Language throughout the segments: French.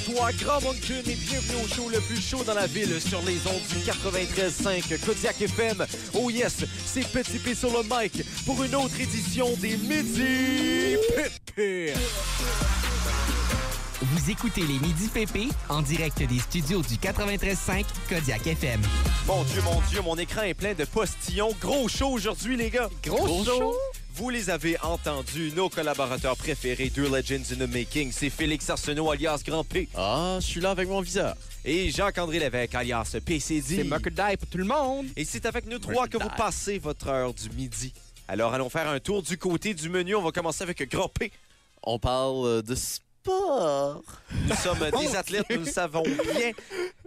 à toi, Grand Moncton, et bienvenue au show le plus chaud dans la ville sur les ondes du 93.5 Kodiak FM. Oh yes, c'est Petit P sur le mic pour une autre édition des Midi Pépé. Vous écoutez les Midi PP en direct des studios du 93.5 Kodiak FM. Mon Dieu, mon Dieu, mon écran est plein de postillons. Gros show aujourd'hui, les gars. Gros show. Vous les avez entendus, nos collaborateurs préférés, deux Legends in the Making, c'est Félix Arsenault alias Grand P Ah, je suis là avec mon viseur. et Jacques-André Lévesque alias PCD. C'est Muckerdie pour tout le monde. Et c'est avec nous trois que vous passez votre heure du midi. Alors allons faire un tour du côté du menu. On va commencer avec Grand P. On parle euh, de sport. Nous sommes des athlètes, nous le savons bien.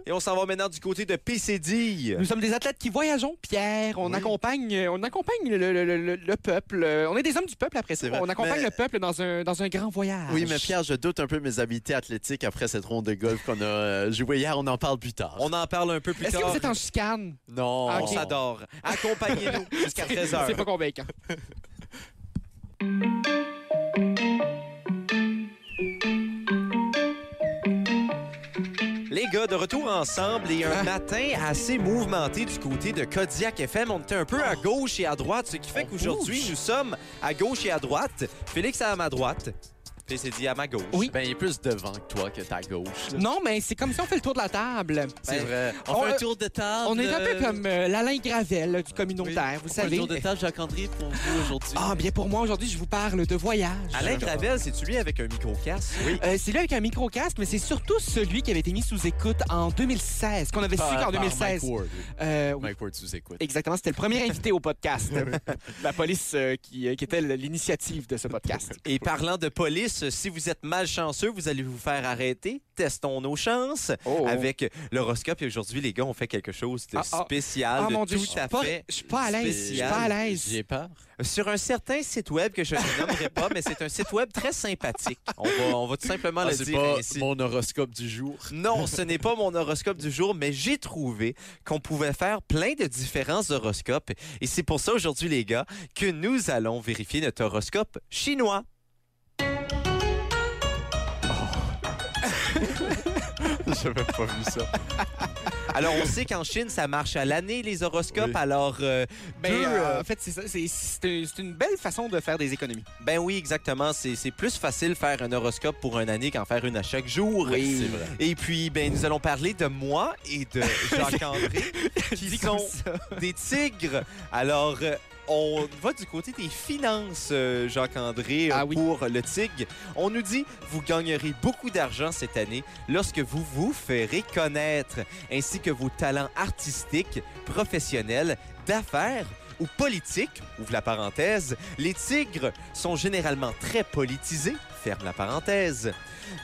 Et on s'en va maintenant du côté de PCD. Nous sommes des athlètes qui voyageons, Pierre. On Oui. accompagne, on accompagne le, le- le- le peuple. On est des hommes du peuple après ça. C'est vrai. On accompagne Mais- le peuple dans un, dans un grand voyage. Oui, mais Pierre, je doute un peu de mes habiletés athlétiques après cette ronde de golf qu'on a euh, joué hier. On en parle plus tard. On en parle un peu plus Est-ce que tard. vous êtes en chicane? Non. Ah, On s'adore. Accompagnez-nous jusqu'à 13h. C'est pas convaincant. Les gars, de retour ensemble et un matin assez mouvementé du côté de Kodiak FM. On était un peu à gauche et à droite, ce qui fait qu'aujourd'hui, nous sommes à gauche et à droite. Félix à ma droite, PCD à ma gauche. Oui. Ben, il est plus devant que toi que ta gauche. là. Non, mais c'est comme si on fait le tour de la table. C'est Ben, vrai. On, on- fait un tour de table. On est un peu euh, comme euh, l'Alain Gravel du communautaire, vous on fait un savez. tour de table, Jacques-André, pour vous aujourd'hui. Ah, bien pour moi, aujourd'hui, je vous parle de voyage. Alain Gravel, c'est-tu lui avec un micro-casque? Oui. Euh, c'est lui avec un micro-casque, mais c'est surtout celui qui avait été mis sous écoute en 2016, qu'on avait su qu'en par 2016. Mike Ward. Euh, oui. Mike Ward sous écoute. Exactement, c'était le premier invité au podcast. la police euh, qui, euh, qui était l'initiative de ce podcast. Et parlant de police, si vous êtes malchanceux, vous allez vous faire arrêter. Testons nos chances Oh. avec l'horoscope. Et aujourd'hui, les gars, on fait quelque chose de Ah, ah. spécial, Ah de mon Dieu, tout je suis à pas, fait je suis pas à l'aise. Je suis pas à l'aise. J'ai peur. Sur un certain site web que je ne nommerai pas, mais c'est un site web très sympathique. On va, on va tout simplement Ah, le c'est dire pas ainsi. mon horoscope du jour. Non, ce n'est pas mon horoscope du jour, mais j'ai trouvé qu'on pouvait faire plein de différents horoscopes. Et c'est pour ça aujourd'hui, les gars, que nous allons vérifier notre horoscope chinois. J'avais pas vu ça. Alors, on sait qu'en Chine, ça marche à l'année, les horoscopes. Oui. Alors, euh, Ben, deux, euh, euh, en fait, c'est un- une belle façon de faire des économies. ben oui, exactement. C'est c'est plus facile faire un horoscope pour une année qu'en faire une à chaque jour. Oui. C'est vrai. Et puis, ben, nous allons parler de moi et de Jacques-André, qui sont des tigres. Alors, euh, on va du côté des finances, euh, Jacques-André, euh, Ah oui. pour le tigre. On nous dit, vous gagnerez beaucoup d'argent cette année lorsque vous vous ferez connaître, ainsi que vos talents artistiques, professionnels, d'affaires ou politiques, ouvre la parenthèse. Les tigres sont généralement très politisés, ferme la parenthèse.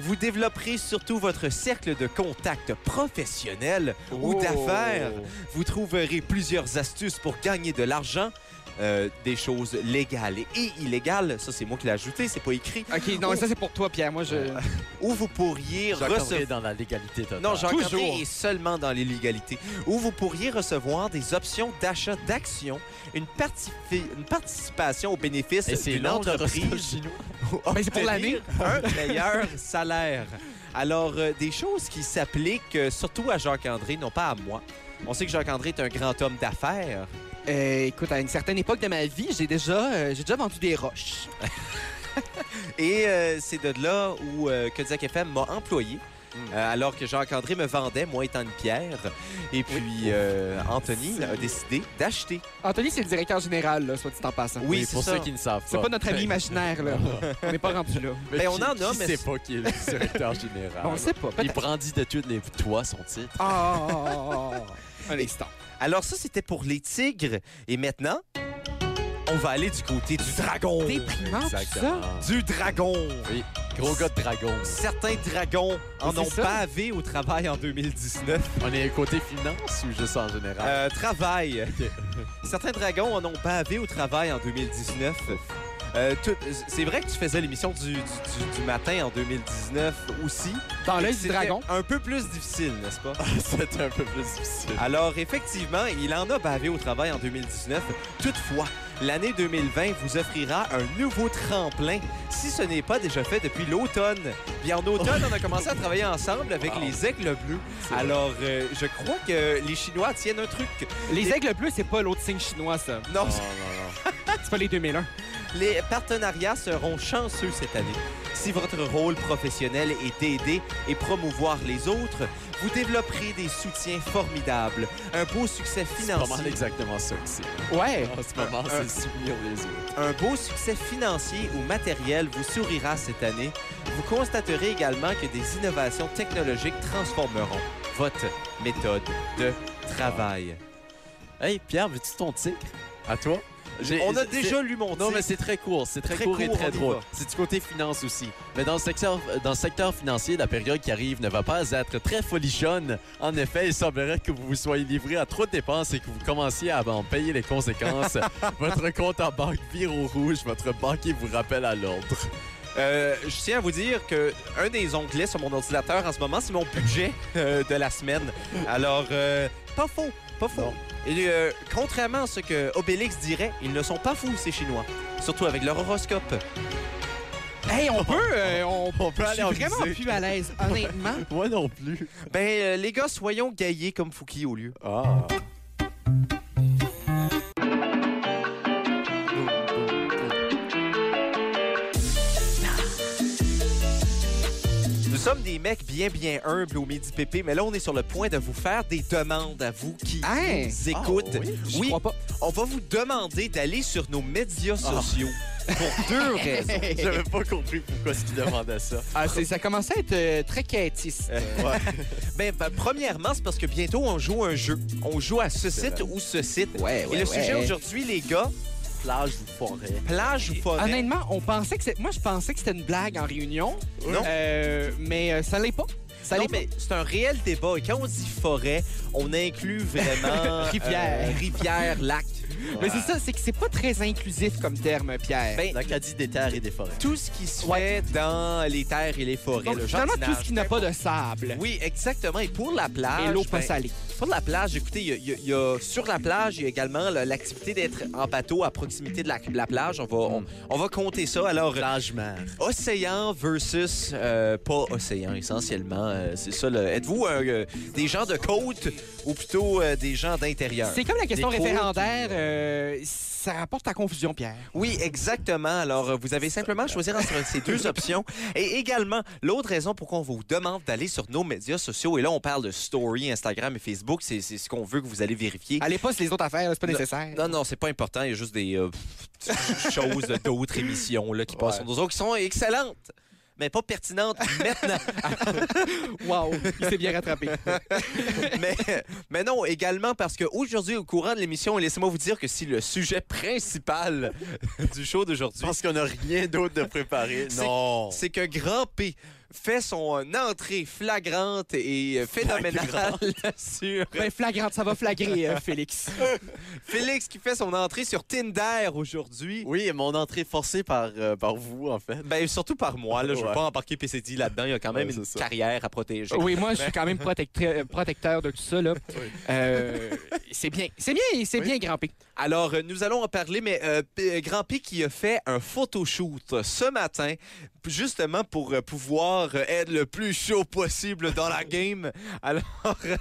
Vous développerez surtout votre cercle de contacts professionnels ou Oh. d'affaires. Vous trouverez plusieurs astuces pour gagner de l'argent. Euh, des choses légales et illégales, ça c'est moi qui l'ai ajouté, c'est pas écrit. OK, non, ça, c'est pour toi, Pierre. Moi, je... Où vous pourriez Jacques-André recevoir... est dans la légalité totale. Non, Jacques-André Toujours. est seulement dans l'illégalité. Où vous pourriez recevoir des options d'achat d'actions, une, partifi- une participation aux bénéfices d'une entreprise. Ben, c'est pour l'année. un meilleur salaire. Alors, euh, des choses qui s'appliquent euh, surtout à Jacques-André, non pas à moi. On sait que Jacques-André est un grand homme d'affaires. Euh, écoute, à une certaine époque de ma vie, j'ai déjà, euh, j'ai déjà vendu des roches. Et euh, c'est de là où euh, Kodiak FM m'a employé. euh, alors que Jacques-André me vendait, moi étant une pierre. Et puis, euh, Anthony a décidé d'acheter. Anthony, c'est le directeur général, là, soit dit en passant. Oui, Oui, c'est pour ça. ceux qui ne savent pas. C'est pas notre ami imaginaire, là. On n'est pas rendu là. Mais Ben, on qui- en a, qui mais sait pas qui est le directeur général? On sait pas. Il brandit de toutes les toits son titre. Ah. Un instant. Alors ça, c'était pour les tigres. Et maintenant, on va aller du côté du dragon. Déprimant, tout ça? Exactement. Du dragon. Oui, gros gars de dragon. Certains dragons en ont ça. pavé au travail en 2019. On est côté finance ou juste en général? Euh, travail. Certains dragons en ont bavé au travail en 2019. Euh, tout- c'est vrai que tu faisais l'émission du, du- du- du matin en 2019 aussi. Dans l'œil du C'était dragon. Un peu plus difficile, n'est-ce pas? C'était un peu plus difficile. Alors, effectivement, il en a bavé au travail en 2019. Toutefois, l'année 2020 vous offrira un nouveau tremplin, si ce n'est pas déjà fait depuis l'automne. Bien, en automne, on a commencé à travailler ensemble avec Wow. les Aigles Bleus. C'est vrai. Alors, euh, je crois que les Chinois tiennent un truc. Les aigles bleus, c'est pas l'autre signe chinois, ça. Non, Non, non, non. C'est pas les 2001. Les partenariats seront chanceux cette année. Si votre rôle professionnel est d'aider et promouvoir les autres, vous développerez des soutiens formidables, un beau succès C'est pas mal financier, exactement ça aussi. Ouais. En ce moment, c'est soutenir les autres. un beau succès financier ou matériel vous sourira cette année. Vous constaterez également que des innovations technologiques transformeront votre méthode de travail. Hey, Pierre, veux-tu ton tigre? À toi? On a déjà lu mon Non, mais c'est très court. C'est très, Très court et court, très drôle. C'est du côté finance aussi. Mais dans le, secteur, dans le secteur financier, la période qui arrive ne va pas être très folichonne. En effet, il semblerait que vous vous soyez livré à trop de dépenses et que vous commenciez à en payer les conséquences. votre compte en banque vire au rouge. Votre banquier vous rappelle à l'ordre. Euh, je tiens à vous dire que un des onglets sur mon ordinateur en ce moment, c'est mon budget euh, de la semaine. Alors, euh, pas faux, pas. Non. Et euh, contrairement à ce que Obélix dirait, ils ne sont pas fous, ces Chinois. Surtout avec leur horoscope. Hey, on peut. euh, on, On peut je aller suis en vraiment musique. plus à l'aise, honnêtement. Moi non plus. Ben, euh, les gars, soyons gaillés comme Fouki au lieu. Ah. Sommes des mecs bien, bien humbles au Midi Pépé, mais là, on est sur le point de vous faire des demandes à vous qui Hein? nous écoutent. Ah, oui? Je Oui, crois pas. on va vous demander d'aller sur nos médias sociaux pour deux raisons. J'avais pas compris pourquoi ce qu'il demandait ça. Ah, c'est- ça commençait à être euh, très quêtiste. Ben, ben, premièrement, c'est parce que bientôt, on joue un jeu. On joue à ce C'est site vrai. ou ce site. Ouais, Et le sujet aujourd'hui, les gars, Plage ou forêt? plage ou forêt? Honnêtement, on pensait que c'est. Moi, je pensais que c'était une blague en réunion. Non. Euh, mais euh, ça l'est pas. Ça Non, l'est pas. mais c'est un réel débat. Et quand on dit forêt, on inclut vraiment Rivière. euh, rivière, lac. Mais c'est ça, c'est que c'est pas très inclusif comme terme, Pierre. Ben, L'Acadie des terres et des forêts. tout ce qui se Ouais. fait dans les terres et les forêts, Donc, le finalement, tout jardinage. ce qui n'a pas de sable Oui, exactement. Et pour la plage, et l'eau pas ben, salée. pour la plage, écoutez, il y a- il y, a- il y a sur la plage, il y a également là, l'activité d'être en bateau à proximité de la, la plage. On va, on, on va compter ça. Alors, Plage-mer. océan versus euh, pas océan, essentiellement. euh, c'est ça. là. Êtes-vous euh, des gens de côte ou plutôt euh, des gens d'intérieur? C'est comme la question Des côtes, référendaire. euh, ça rapporte à confusion, Pierre. Oui, exactement. Alors, euh, vous avez simplement à choisir entre ces deux options. Et également, l'autre raison pourquoi on vous demande d'aller sur nos médias sociaux, et là, on parle de story, Instagram et Facebook, c'est ce qu'on veut que vous allez vérifier. Allez pas sur les autres affaires, c'est pas nécessaire. Non, non, c'est pas important. Il y a juste des euh, choses d'autres émissions là, qui passent sur nos autres qui sont excellentes, mais pas pertinentes maintenant. Wow, il s'est bien rattrapé. mais, mais non, également parce qu'aujourd'hui, au courant de l'émission, laissez-moi vous dire que si le sujet principal du show d'aujourd'hui, Parce qu'on n'a rien d'autre de préparé. C'est- Non. c'est que Grand P fait son entrée flagrante et euh, phénoménale sur Ben, flagrante, ça va flagrer, euh, Félix. Félix qui fait son entrée sur Tinder aujourd'hui. Oui, et mon entrée forcée par, euh, par vous, en fait. Ben, surtout par moi, là, je veux Ouais. pas embarquer PCD là-dedans. Il y a quand même Ouais, une c'est ça. carrière à protéger. Oui, moi, je suis quand même protecteur, protecteur de tout ça, là. Euh, c'est bien, c'est bien, c'est Oui. bien grimpé. Alors, euh, nous allons en parler, mais euh, P- Grand P qui a fait un photoshoot ce matin, justement pour euh, pouvoir euh, être le plus chaud possible dans la game. Alors,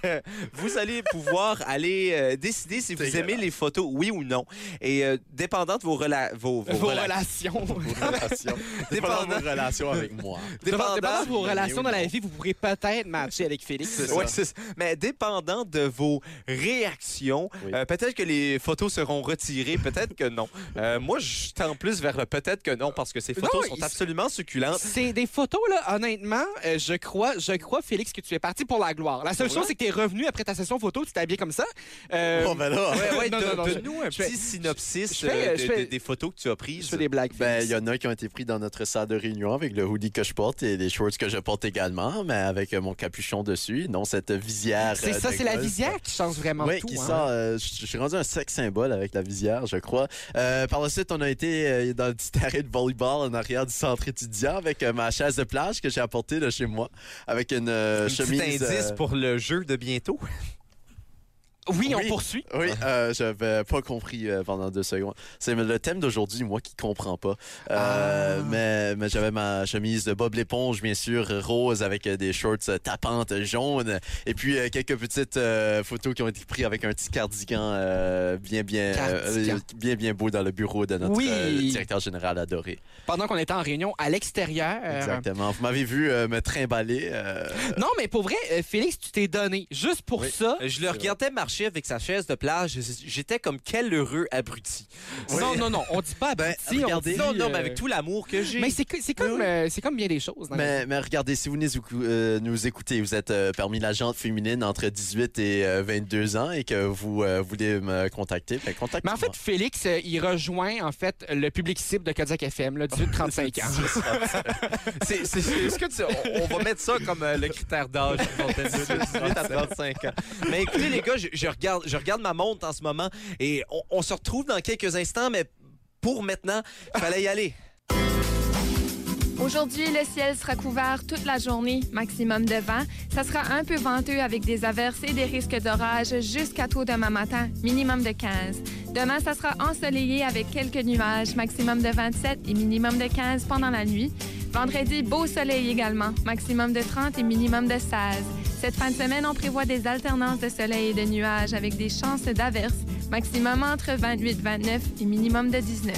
euh, vous allez pouvoir aller euh, décider si vous aimez les photos, oui ou non. Et euh, dépendant de vos, rela- vos, vos Vos rela- relations. Vos relations. Dépendant- Dépendant vos relations avec moi. Dépendant, dépendant, de vos oui, relations oui, dans la vie, vous pourrez peut-être matcher avec Félix. Ça. c'est ça. Mais dépendant de vos réactions, Oui. peut-être que les photos seront retirées, peut-être que non. Moi, je tends plus vers le peut-être que non parce que ces photos sont absolument succulentes. C'est des photos, là, honnêtement, honnêtement, euh, je crois, je crois, Félix, que tu es parti pour la gloire. La seule chose, c'est que tu es revenu après ta session photo, tu t'es habillé comme ça. Euh, Oh, ben là. Ouais, ouais, je- donne-nous un je fais- petit synopsis je fais- euh, je de- fais- de- des photos que tu as je prises. fais des blagues. Ben, il y en a qui ont été pris dans notre salle de réunion avec le hoodie que je porte et les shorts que je porte également, mais avec euh, mon capuchon dessus, non cette visière. C'est euh, ça, c'est la visière qui change vraiment Oui, tout. qui hein. sort. euh, je je suis rendu un sexe symbole avec la visière, je crois. Euh, par la suite, on a été euh, dans le petit arrêt de volleyball en arrière du centre étudiant avec euh, ma chaise de plage que j'ai apportée de chez moi, avec une euh, Un petit chemise. indice euh, pour le jeu de bientôt. Oui, on Oui. poursuit. Oui, euh, j'avais pas compris euh, pendant deux secondes. C'est le thème d'aujourd'hui, moi qui comprends pas. Euh, Ah. Mais, mais j'avais ma chemise de Bob l'éponge, bien sûr, rose avec euh, des shorts tapantes jaunes. Et puis euh, quelques petites euh, photos qui ont été prises avec un petit cardigan euh, bien, bien, euh, Cardigan. bien, bien beau dans le bureau de notre Oui. euh, directeur général adoré. Pendant qu'on était en réunion à l'extérieur. Exactement. Vous m'avez vu euh, me trimballer. euh, Non, mais pour vrai, euh, Félix, tu t'es donné juste pour Oui. ça. Je le regardais marcher avec sa chaise de plage. J'étais comme quel heureux abruti. Non, non, non, on dit pas Ben, abruti, on regardez. dit, Non, non, euh, mais avec tout l'amour que j'ai. Mais c'est comme, Oui, oui. euh, c'est comme bien des choses. dans. Mais, mais regardez, si vous nous, euh, nous écoutez, vous êtes euh, parmi la gente féminine entre 18 et euh, 22 ans et que vous euh, voulez me contacter, ben contactez Mais en fait, Félix, euh, il rejoint en fait le public cible de Kodiak FM, là, 18-35 ans. C'est, que tu- on, on va mettre ça comme euh, le critère d'âge pour ton test de 18 à 35 ans. Mais écoutez, les gars, je, je je regarde ma montre en ce moment et on, on se retrouve dans quelques instants, mais pour maintenant, il fallait y aller. Aujourd'hui, le ciel sera couvert toute la journée, maximum de vent. Ça sera un peu venteux avec des averses et des risques d'orage jusqu'à tôt demain matin, minimum de 15. Demain, ça sera ensoleillé avec quelques nuages, maximum de 27 et minimum de 15 pendant la nuit. Vendredi, beau soleil également, maximum de 30 et minimum de 16. Cette fin de semaine, on prévoit des alternances de soleil et de nuages avec des chances d'averses, maximum entre 28 29 et minimum de 19.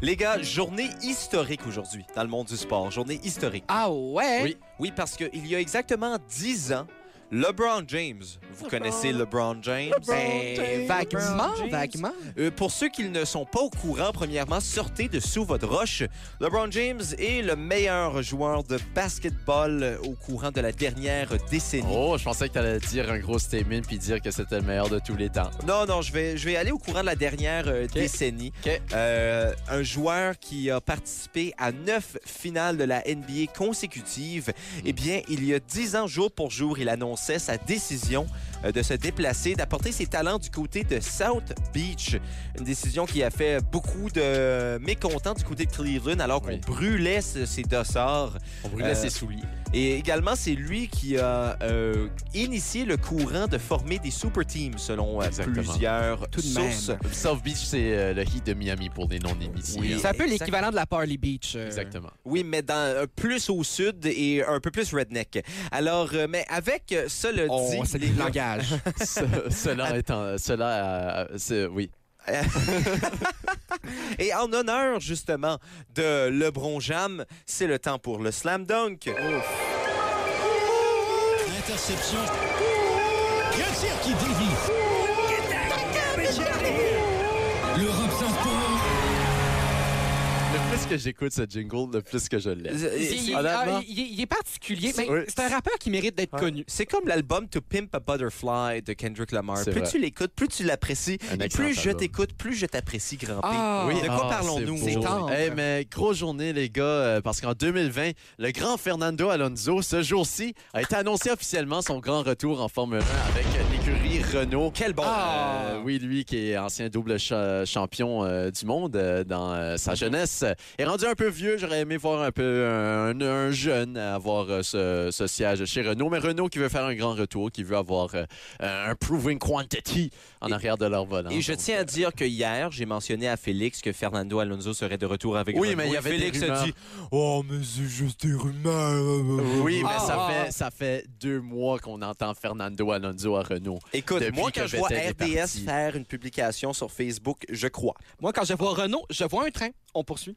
Les gars, journée historique aujourd'hui dans le monde du sport. Journée historique. Ah ouais? Oui, oui, parce qu'il y a exactement 10 ans, LeBron James. Vous connaissez LeBron James? Ben, vaguement, James. vaguement. Euh, pour ceux qui ne sont pas au courant, premièrement, sortez de sous votre roche. LeBron James est le meilleur joueur de basketball euh, au courant de la dernière décennie. Oh, je pensais que tu allais dire un gros statement puis dire que c'était le meilleur de tous les temps. Non, non, je vais, je vais aller au courant de la dernière euh, décennie. OK. Euh, un joueur qui a participé à neuf finales de la NBA consécutives. Eh bien, il y a dix ans, jour pour jour, il annonçait sa décision de se déplacer, d'apporter ses talents du côté de South Beach. Une décision qui a fait beaucoup de mécontents du côté de Cleveland alors qu'on Oui. brûlait ses dossards. On brûlait Euh, ses souliers. Et également, c'est lui qui a euh, initié le courant de former des super teams selon euh, Exactement. plusieurs Tout de sources. même. South Beach, c'est euh, le Heat de Miami pour les non-initiés. Oui. C'est un peu l'équivalent de la Parley Beach. euh. Exactement. Oui, mais dans, euh, plus au sud et un peu plus redneck. Alors, euh, mais avec euh, ça le On dit... Ce- cela étant, cela, euh, c'est- oui. Et en honneur, justement, de LeBron Jam, c'est le temps pour le slam dunk. Interception. Bien sûr qui dévie. Que j'écoute ce jingle, le plus que je l'aime. Il, ah, il- il est particulier, mais Oui. c'est un rappeur qui mérite d'être connu. C'est comme l'album To Pimp a Butterfly de Kendrick Lamar. Plus vrai. tu l'écoutes, plus tu l'apprécies. Et plus je t'écoute, plus je t'apprécie, grand P. Ah. de quoi Ah, parlons-nous? c'est tendre. Hey, mais grosse journée, les gars, euh, parce qu'en 2020, le grand Fernando Alonso, ce jour-ci, a été annoncé officiellement son grand retour en Formule 1 avec l'écurie Renault. Quel bon... Ah. Euh, oui, lui qui est ancien double cha- champion euh, du monde euh, dans euh, sa jeunesse, est rendu un peu vieux. J'aurais aimé voir un peu un, un jeune avoir euh, ce, ce siège chez Renault, mais Renault qui veut faire un grand retour, qui veut avoir euh, un proving quantity en Et- arrière de leur volant. Et je Donc, tiens à dire que hier, j'ai mentionné à Félix que Fernando Alonso serait de retour avec Oui, Renault. mais il y avait des Félix a rumeurs. dit Oh, mais c'est juste des rumeurs. Oui, mais Ah, ça, ah, fait, ça fait deux mois qu'on entend Fernando Alonso à Renault. Écoute, moi, quand je vois RDS faire une publication sur Facebook, je crois. Moi, quand je vois Renault, je vois un train. On poursuit.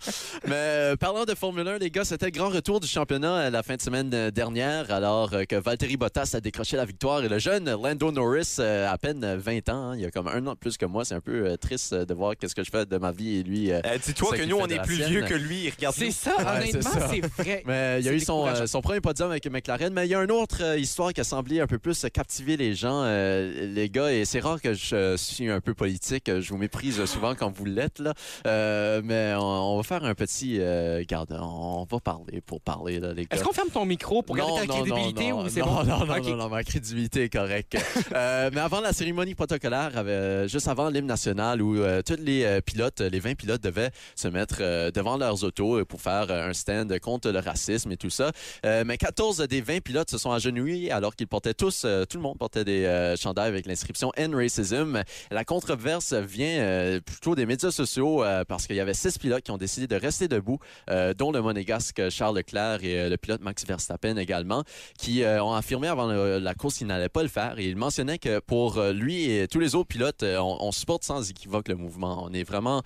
Mais euh, parlant de Formule 1, les gars, c'était le grand retour du championnat euh, la fin de semaine euh, dernière, alors que Valtteri Bottas a décroché la victoire et le jeune Lando Norris, à peine 20 ans, hein, il y a comme un an de plus que moi, c'est un peu triste de voir qu'est-ce que je fais de ma vie et lui. euh, Dis-toi que nous, on est plus vieux que lui. Regarde C'est ça, honnêtement, c'est vrai. Mais il y a eu son, euh, premier podium avec McLaren, mais il y a une autre euh, histoire qui a semblé un peu plus captiver les gens, euh, les gars, et c'est rare que je suis un peu politique, je vous méprise souvent quand vous l'êtes, là. Euh, mais on, on va faire un petit... euh, garde, on va parler pour parler, là, les gars. Est-ce qu'on ferme ton micro pour garder ta crédibilité non, ou c'est non, bon? Non, non, Ok. non, non, ma crédibilité est correcte. Euh, mais avant la cérémonie protocolaire, euh, juste avant l'hymne national, où euh, tous les euh, pilotes, les 20 pilotes devaient se mettre devant leurs autos pour faire un stand contre le racisme et tout ça. Mais 14 des 20 pilotes se sont agenouillés alors qu'ils portaient tous, tout le monde portait des chandails avec l'inscription End Racism. La controverse vient plutôt des médias sociaux parce qu'il y avait six pilotes qui ont décidé de rester debout, euh, dont le monégasque Charles Leclerc et euh, le pilote Max Verstappen également, qui euh, ont affirmé avant le- la course qu'ils n'allaient pas le faire. Et il mentionnait que pour lui et tous les autres pilotes, on, on supporte sans équivoque le mouvement. On est vraiment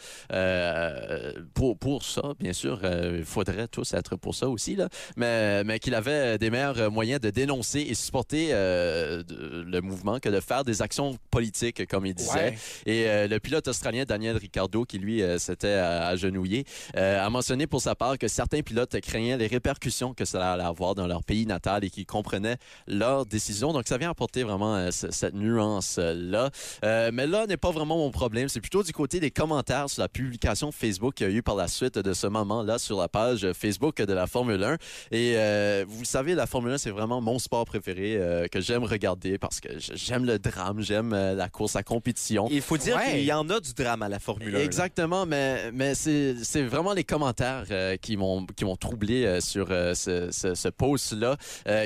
pour, pour ça, bien sûr. Il faudrait tous être pour ça aussi, là. mais, mais qu'il avait des meilleurs moyens de dénoncer et supporter euh, de- le mouvement que de faire des actions politiques, comme il disait. Ouais. Et euh, le pilote australien Daniel Ricciardo, qui lui euh, s'était agenouillé, euh, a mentionné pour sa part que certains pilotes craignaient les répercussions que cela allait avoir dans leur pays natal et qu'ils comprenaient leurs décisions. Donc ça vient apporter vraiment euh, ce- cette nuance-là. Euh, mais là n'est pas vraiment mon problème. C'est plutôt du côté des commentaires sur la publication Facebook qu'il y a eu par la suite de ce moment-là sur la page Facebook de la Formule 1. Et euh, vous le savez, la Formule 1, c'est vraiment mon sport préféré euh, que j'aime regarder parce que j'aime le drame, j'aime la course à compétition. Il faut dire Ouais. qu'il y en a du drame à la Formule 1. là. Exactement, mais, mais c'est c'est vraiment les commentaires euh, qui m'ont qui m'ont troublé euh, sur euh, ce, ce, ce post-là,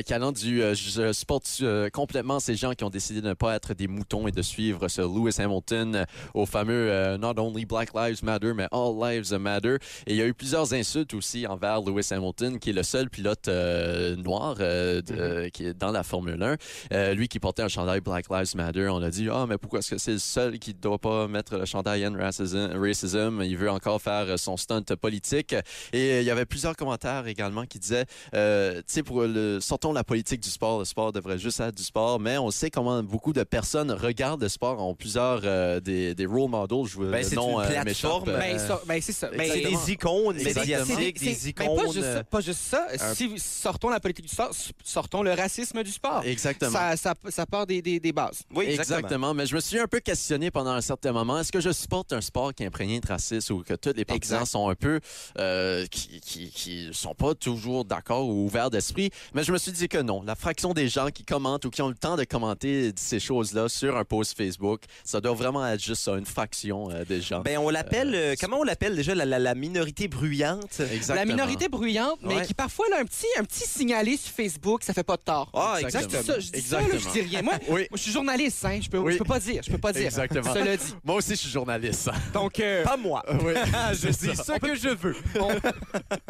qui allant du je supporte complètement ces gens qui ont décidé de ne pas être des moutons et de suivre ce Lewis Hamilton au fameux Not only Black Lives Matter, mais All Lives Matter. Et il y a eu plusieurs insultes aussi envers Lewis Hamilton, qui est le seul pilote noir de- euh, qui est dans la Formule 1. Euh, lui qui portait un chandail Black Lives Matter, on a dit ah mais pourquoi est-ce que c'est le seul qui ne doit pas mettre le chandail End Racism, Racism? Il veut encore faire son stunt politique. Et euh, il y avait plusieurs commentaires également qui disaient euh, tu sais pour le sortons la politique du sport, le sport devrait juste être du sport, mais on sait comment beaucoup de personnes regardent le sport ont plusieurs euh, des, des role models, je veux Ben, le c'est nom une euh, plateforme. Ben, ça- ben, c'est ça. Ben, des icônes médiatiques, des icônes. ben, pas, juste euh, ça, pas juste ça. un- Si sortons la politique du sport, sortons le racisme du sport. Exactement. Ça, ça, ça part des, des, des bases. Oui, Exactement. exactement. Mais je me suis un peu questionné pendant un certain moment. Est-ce que je supporte un sport qui est imprégné de racisme ou que tous les partisans Exact. Sont un peu euh, qui, qui, qui sont pas toujours d'accord ou ouverts d'esprit? Mais je me suis dit que non. La fraction des gens qui commentent ou qui ont le temps de commenter ces choses-là sur un post Facebook, ça doit vraiment être juste ça, une fraction euh, des gens. Ben, on l'appelle, euh, comment on l'appelle déjà, la, la- la minorité bruyante? Exactement. La minorité bruyante, mais Ouais. qui parfois a un petit, un petit signalé sur Facebook, ça fait pas de tort. Ah, exactement. ça, je dis ça, là, je dis rien. Moi, Oui. moi, je suis journaliste, hein, je peux, Oui. je peux pas dire, je peux pas dire. Exactement. Cela dit. Moi aussi, je suis journaliste. Donc, euh, Pas moi. oui. je dis que je veux. on,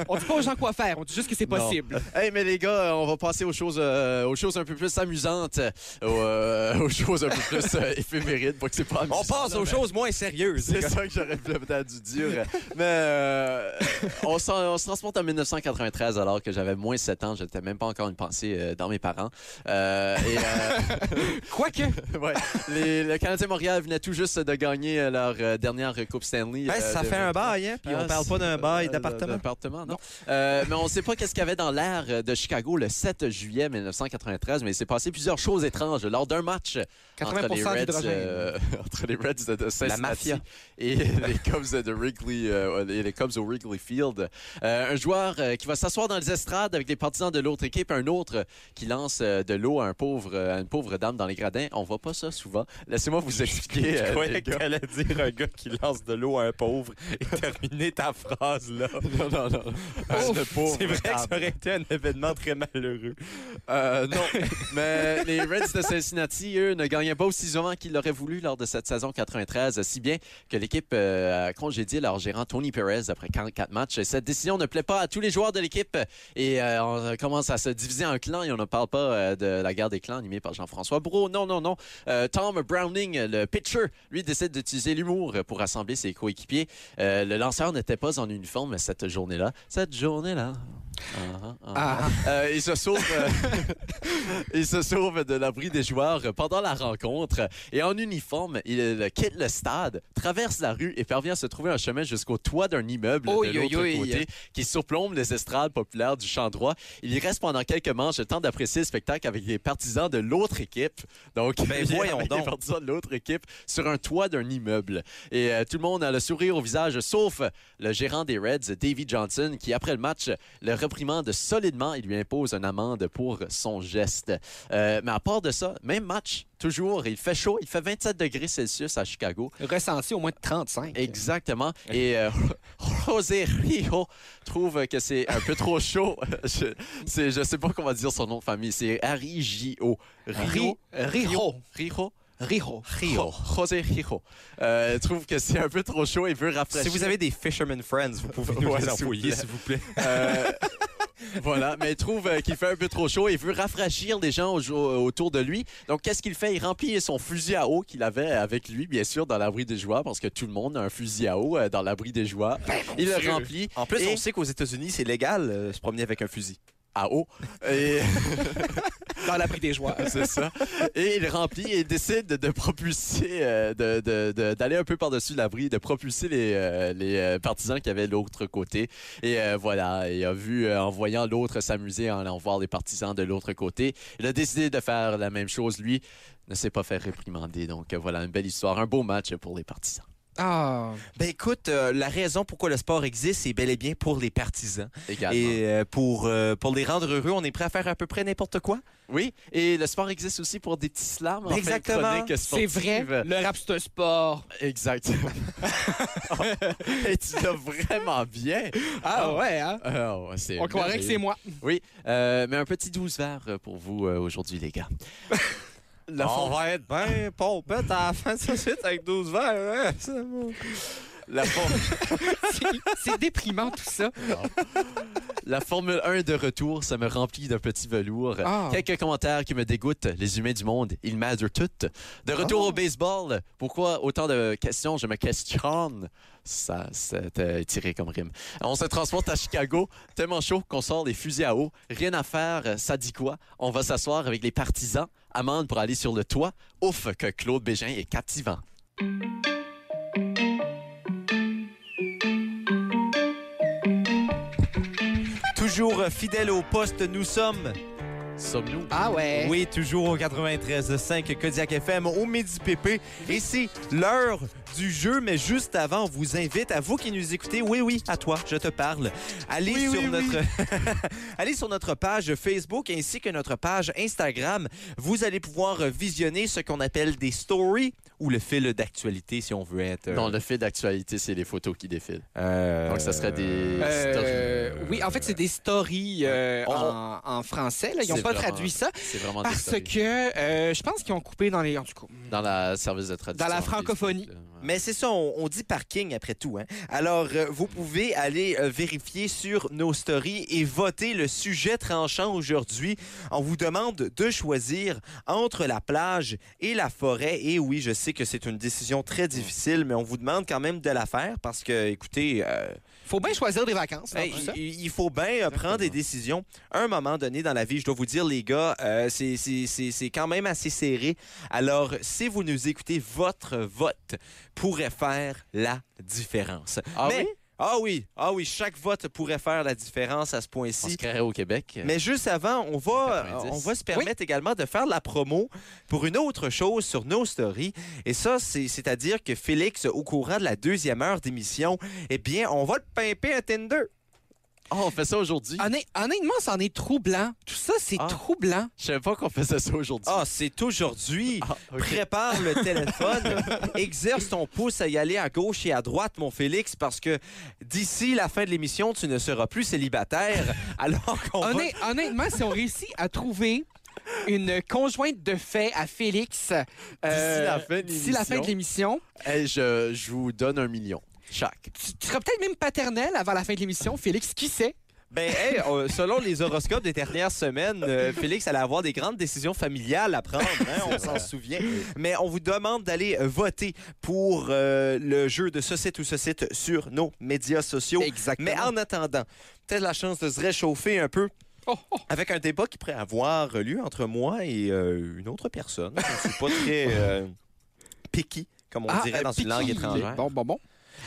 on dit pas aux gens quoi faire, on dit juste que c'est possible. Hey, mais les gars, on va passer aux choses, euh, aux choses un peu plus amusantes, aux, euh, aux choses un peu plus euh, éphémérides, pour que c'est pas amusant. On passe là, aux mais- choses moins sérieuses. C'est ça que j'aurais peut-être dû dire. Mais euh, on, se transporte en 1993 alors que j'avais moins 7 ans. J'étais même pas encore une pensée euh, dans mes parents. Euh, et euh, Quoique, ouais, les- le Canadien Montréal venait tout juste de gagner euh, leur euh, dernière Coupe Stanley. Ben, euh, ça de- fait un bail, hein? Puis Ah, on parle pas d'un bail d'appartement. d'appartement, non. Euh, mais on ne sait pas qu'est-ce qu'il y avait dans l'air de Chicago le 7 juillet 1993, mais il s'est passé plusieurs choses étranges lors d'un match 80 entre les Reds, d'hydrogène. euh, entre les Reds de, de Cincinnati mafia. et les Cubs de Wrigley, euh, et les Cubs au Wrigley Field. Euh, un joueur euh, qui va s'asseoir dans les estrades avec les partisans de l'autre équipe, un autre qui lance euh, de l'eau à un pauvre, à une pauvre dame dans les gradins. On voit pas ça souvent. Laissez-moi vous expliquer. Je croyais les que gars. t'allais dire un gars qui lance de l'eau à un pauvre et terminer ta phrase là. Non, non, non. Pauvre C'est vrai que ça aurait été un événement très malheureux. Euh, non, mais les Reds de Cincinnati, eux, ne gagnaient pas aussi souvent qu'ils l'auraient voulu lors de cette saison 93, si bien que l'équipe euh, a congédié leur gérant Tony Perez après 44 matchs. Et cette décision ne plaît pas à tous les joueurs de l'équipe et euh, on commence à se diviser en clans et on ne parle pas euh, de la guerre des clans animée par Jean-François Brault. Non, non, non. Euh, Tom Browning, le pitcher, lui décide d'utiliser l'humour pour rassembler ses coéquipiers. Euh, le lanceur ne n'était pas en uniforme cette journée-là. Cette journée-là. Ah, Euh, il se sauve, euh, il se sauve de l'abri des joueurs pendant la rencontre et en uniforme, il quitte le stade, traverse la rue et parvient à se trouver un chemin jusqu'au toit d'un immeuble de l'autre côté qui surplombe les estrades populaires du champ droit. Il y reste pendant quelques manches le temps d'apprécier le spectacle avec les partisans de l'autre équipe. Donc, Ben, voyons avec donc. les partisans de l'autre équipe sur un toit d'un immeuble. Et euh, tout le monde a le sourire au visage, sauf le gérant des Reds, Davy Johnson, qui, après le match, le reprimande solidement et lui impose une amende pour son geste. Euh, mais à part de ça, même match, toujours, il fait chaud, il fait 27 degrés Celsius à Chicago. ressenti au moins de 35. Exactement. Et euh, José Rio trouve que c'est un peu trop chaud. je, je sais pas comment dire son nom de famille. C'est Harry J.O. Rio. Rio. Rio. Rio. Rio. José Rio. Euh, trouve que c'est un peu trop chaud et veut rafraîchir. Si vous avez des Fisherman Friends, vous pouvez nous Ouais, les envoyer, s'il vous plaît. Euh, voilà, mais il trouve euh, qu'il fait un peu trop chaud et veut rafraîchir les gens au- autour de lui. Donc, qu'est-ce qu'il fait? Il remplit son fusil à eau qu'il avait avec lui, bien sûr, dans l'abri des joueurs, parce que tout le monde a un fusil à eau euh, dans l'abri des joueurs. il le remplit En plus, Et- on sait qu'aux États-Unis, c'est légal euh, se promener avec un fusil. À eau. Et Dans l'abri des joueurs. c'est ça. Et il remplit et il décide de propulser, euh, de- de- de- d'aller un peu par-dessus l'abri, de propulser les, euh, les euh, partisans qui avaient l'autre côté. Et euh, voilà, il a vu, en voyant l'autre s'amuser, en allant voir les partisans de l'autre côté, il a décidé de faire la même chose. Lui ne s'est pas fait réprimander. Donc voilà, une belle histoire, un beau match pour les partisans. Ah. Ben écoute, euh, la raison pourquoi le sport existe, c'est bel et bien pour les partisans. Également. Et euh, pour, euh, pour les rendre heureux, on est prêt à faire à peu près n'importe quoi. Oui, et le sport existe aussi pour des petits slams. Exactement. C'est vrai, le rap, c'est un sport. Exactement. Et tu l'as vraiment bien. Ah ouais, hein? C'est On croirait que c'est moi. Oui, euh, mais un petit 12 verres pour vous euh, aujourd'hui, les gars. On for- va être bien pompette à la fin de ce suite avec 12 verres. hein. La C'est- déprimant tout ça. la Formule 1 de retour, ça me remplit d'un petit velours. Ah. Quelques commentaires qui me dégoûtent. Les humains du monde, ils m'aident toutes. De retour Ah. au baseball, pourquoi autant de questions? Je me questionne. Ça, c'était tiré comme rime. On se transporte à Chicago, tellement chaud qu'on sort les fusils à eau. Rien à faire, ça dit quoi? On va s'asseoir avec les partisans. Amende pour aller sur le toit. Ouf, que Claude Bégin est captivant. Toujours fidèle au poste, nous sommes. Sommes-nous? Ah ouais. Oui, toujours au 93.5 Kodiak FM au Midi PP. Et c'est l'heure du jeu, mais juste avant, on vous invite, à vous qui nous écoutez, oui, oui, à toi, je te parle. Allez, Oui, sur, oui, notre... Allez sur notre page Facebook ainsi que notre page Instagram. Vous allez pouvoir visionner ce qu'on appelle des stories ou le fil d'actualité, si on veut être... euh, Non, le fil d'actualité, c'est les photos qui défilent. euh, Donc, ça serait des Euh, stories. oui, en fait, c'est des stories euh, en, en français. là. Ils n'ont pas vraiment- traduit ça C'est vraiment parce que euh, je pense qu'ils ont coupé dans les. En tout cas, Dans la service de traduction. Dans la francophonie. Là. Mais c'est ça, on, dit parking après tout. Hein? Alors, euh, vous pouvez aller euh, vérifier sur nos stories et voter le sujet tranchant aujourd'hui. On vous demande de choisir entre la plage et la forêt. Et oui, je sais que c'est une décision très difficile, mais on vous demande quand même de la faire parce que, écoutez, euh, faut bien choisir des vacances. Hey, ça. il, il faut bien euh, prendre des décisions. À un moment donné dans la vie, je dois vous dire, les gars, euh, c'est- c'est c'est- c'est quand même assez serré. Alors, si vous nous écoutez, votre vote pourrait faire la différence. Ah Mais- oui? Ah oui, ah oui, chaque vote pourrait faire la différence à ce On point-ci. se créerait au Québec. Mais juste avant, on va, 90. on va se permettre également de faire de la promo pour une autre chose sur nos stories. Et ça, c'est- c'est-à-dire que Félix, au courant de la deuxième heure d'émission, eh bien, on va le pimper à Tinder. Oh, on fait ça aujourd'hui? Honn- Honnêtement, c'en est troublant. Tout ça, c'est Ah. troublant. Je savais pas qu'on faisait ça aujourd'hui. Ah, c'est aujourd'hui. Ah, ok. Prépare le téléphone, exerce ton pouce à y aller à gauche et à droite, mon Félix, parce que d'ici la fin de l'émission, tu ne seras plus célibataire. Alors qu'on va... Honn- Honnêtement, si on réussit à trouver une conjointe de fait à Félix euh, la fin de d'ici la fin de l'émission, Hey, je, je vous donne un million tu, tu seras peut-être même paternel avant la fin de l'émission. Félix, qui sait? Ben, hey, selon les horoscopes des dernières semaines, euh, Félix allait avoir des grandes décisions familiales à prendre, hein, on s'en souvient. Mais on vous demande d'aller euh, voter pour euh, le jeu de ce site ou ce site sur nos médias sociaux. Exactement. Mais en attendant, peut-être la chance de se réchauffer un peu Oh, oh. avec un débat qui pourrait avoir lieu entre moi et euh, une autre personne. Je suis pas très picky, comme on Ah, dirait dans une langue étrangère. Bon, bon, bon.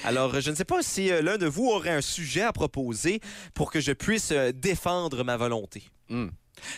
Alors, je ne sais pas si euh, l'un de vous aurait un sujet à proposer pour que je puisse euh, défendre ma volonté. Hmm.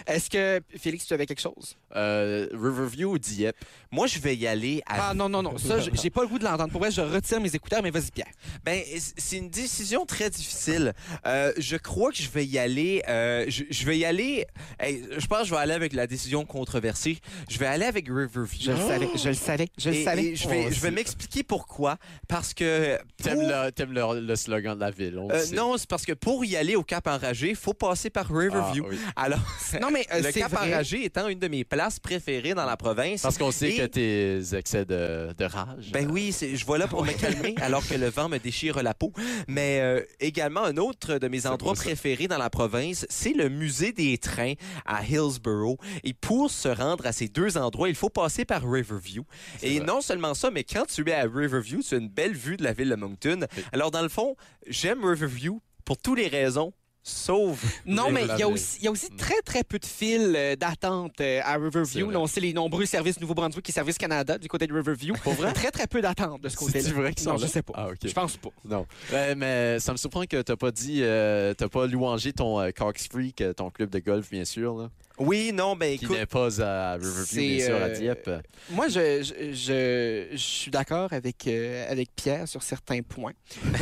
Est-ce que, Félix, tu avais quelque chose? Euh, Riverview ou Dieppe? Moi, je vais y aller à... Ah non, non, non. Ça, j'ai pas le goût de l'entendre. Pour vrai, je retire mes écouteurs, mais vas-y, Pierre. Ben, c'est une décision très difficile. Euh, je crois que je vais y aller... euh, je, je vais y aller... hey, je pense que je vais aller avec la décision controversée. Je vais aller avec Riverview. Je le savais, je le savais, je le Et- savais. et je vais, Oh, je vais c'est- m'expliquer pourquoi. Parce que... T'aimes pour- le, t'aimes le, le slogan de la ville, on le Euh, sait. non, c'est parce que pour y aller au Cap Enragé, il faut passer par Ah, Riverview. oui. Alors, Non, mais euh, le c'est Cap vrai. Enragé étant une de mes places préférées dans la province. Parce qu'on sait Et- que tes excès de, de rage. Ben oui, c'est- je vois là pour me calmer alors que le vent me déchire la peau. Mais euh, également, un autre de mes endroits préférés dans la province, c'est le musée des trains à Hillsborough. Et pour se rendre à ces deux endroits, il faut passer par Riverview. Et vrai. non seulement ça, mais quand tu es à Riverview, tu as une belle vue de la ville de Moncton. Oui. Alors, dans le fond, j'aime Riverview pour toutes les raisons, sauf... Non, mais il y, a aussi- il y a aussi Mm. très, très peu de files euh, d'attente euh, à Riverview. Là, on sait les nombreux services Nouveau-Brunswick et Service Canada du côté de Riverview. Pour vrai? Très, très peu d'attente de ce côté-là. C'est vrai qu'ils sont Non, je sais pas. Ah. Je pense pas. Non. Ouais, mais ça me surprend que t'as pas dit, euh, t'as pas louangé ton euh, Cox Freak, euh, ton club de golf, bien sûr, là, Oui, non, ben qui écoute... n'est pas à Riverview, bien sûr, à euh, Dieppe. Moi, je, je, je, je suis d'accord avec, euh, avec Pierre sur certains points.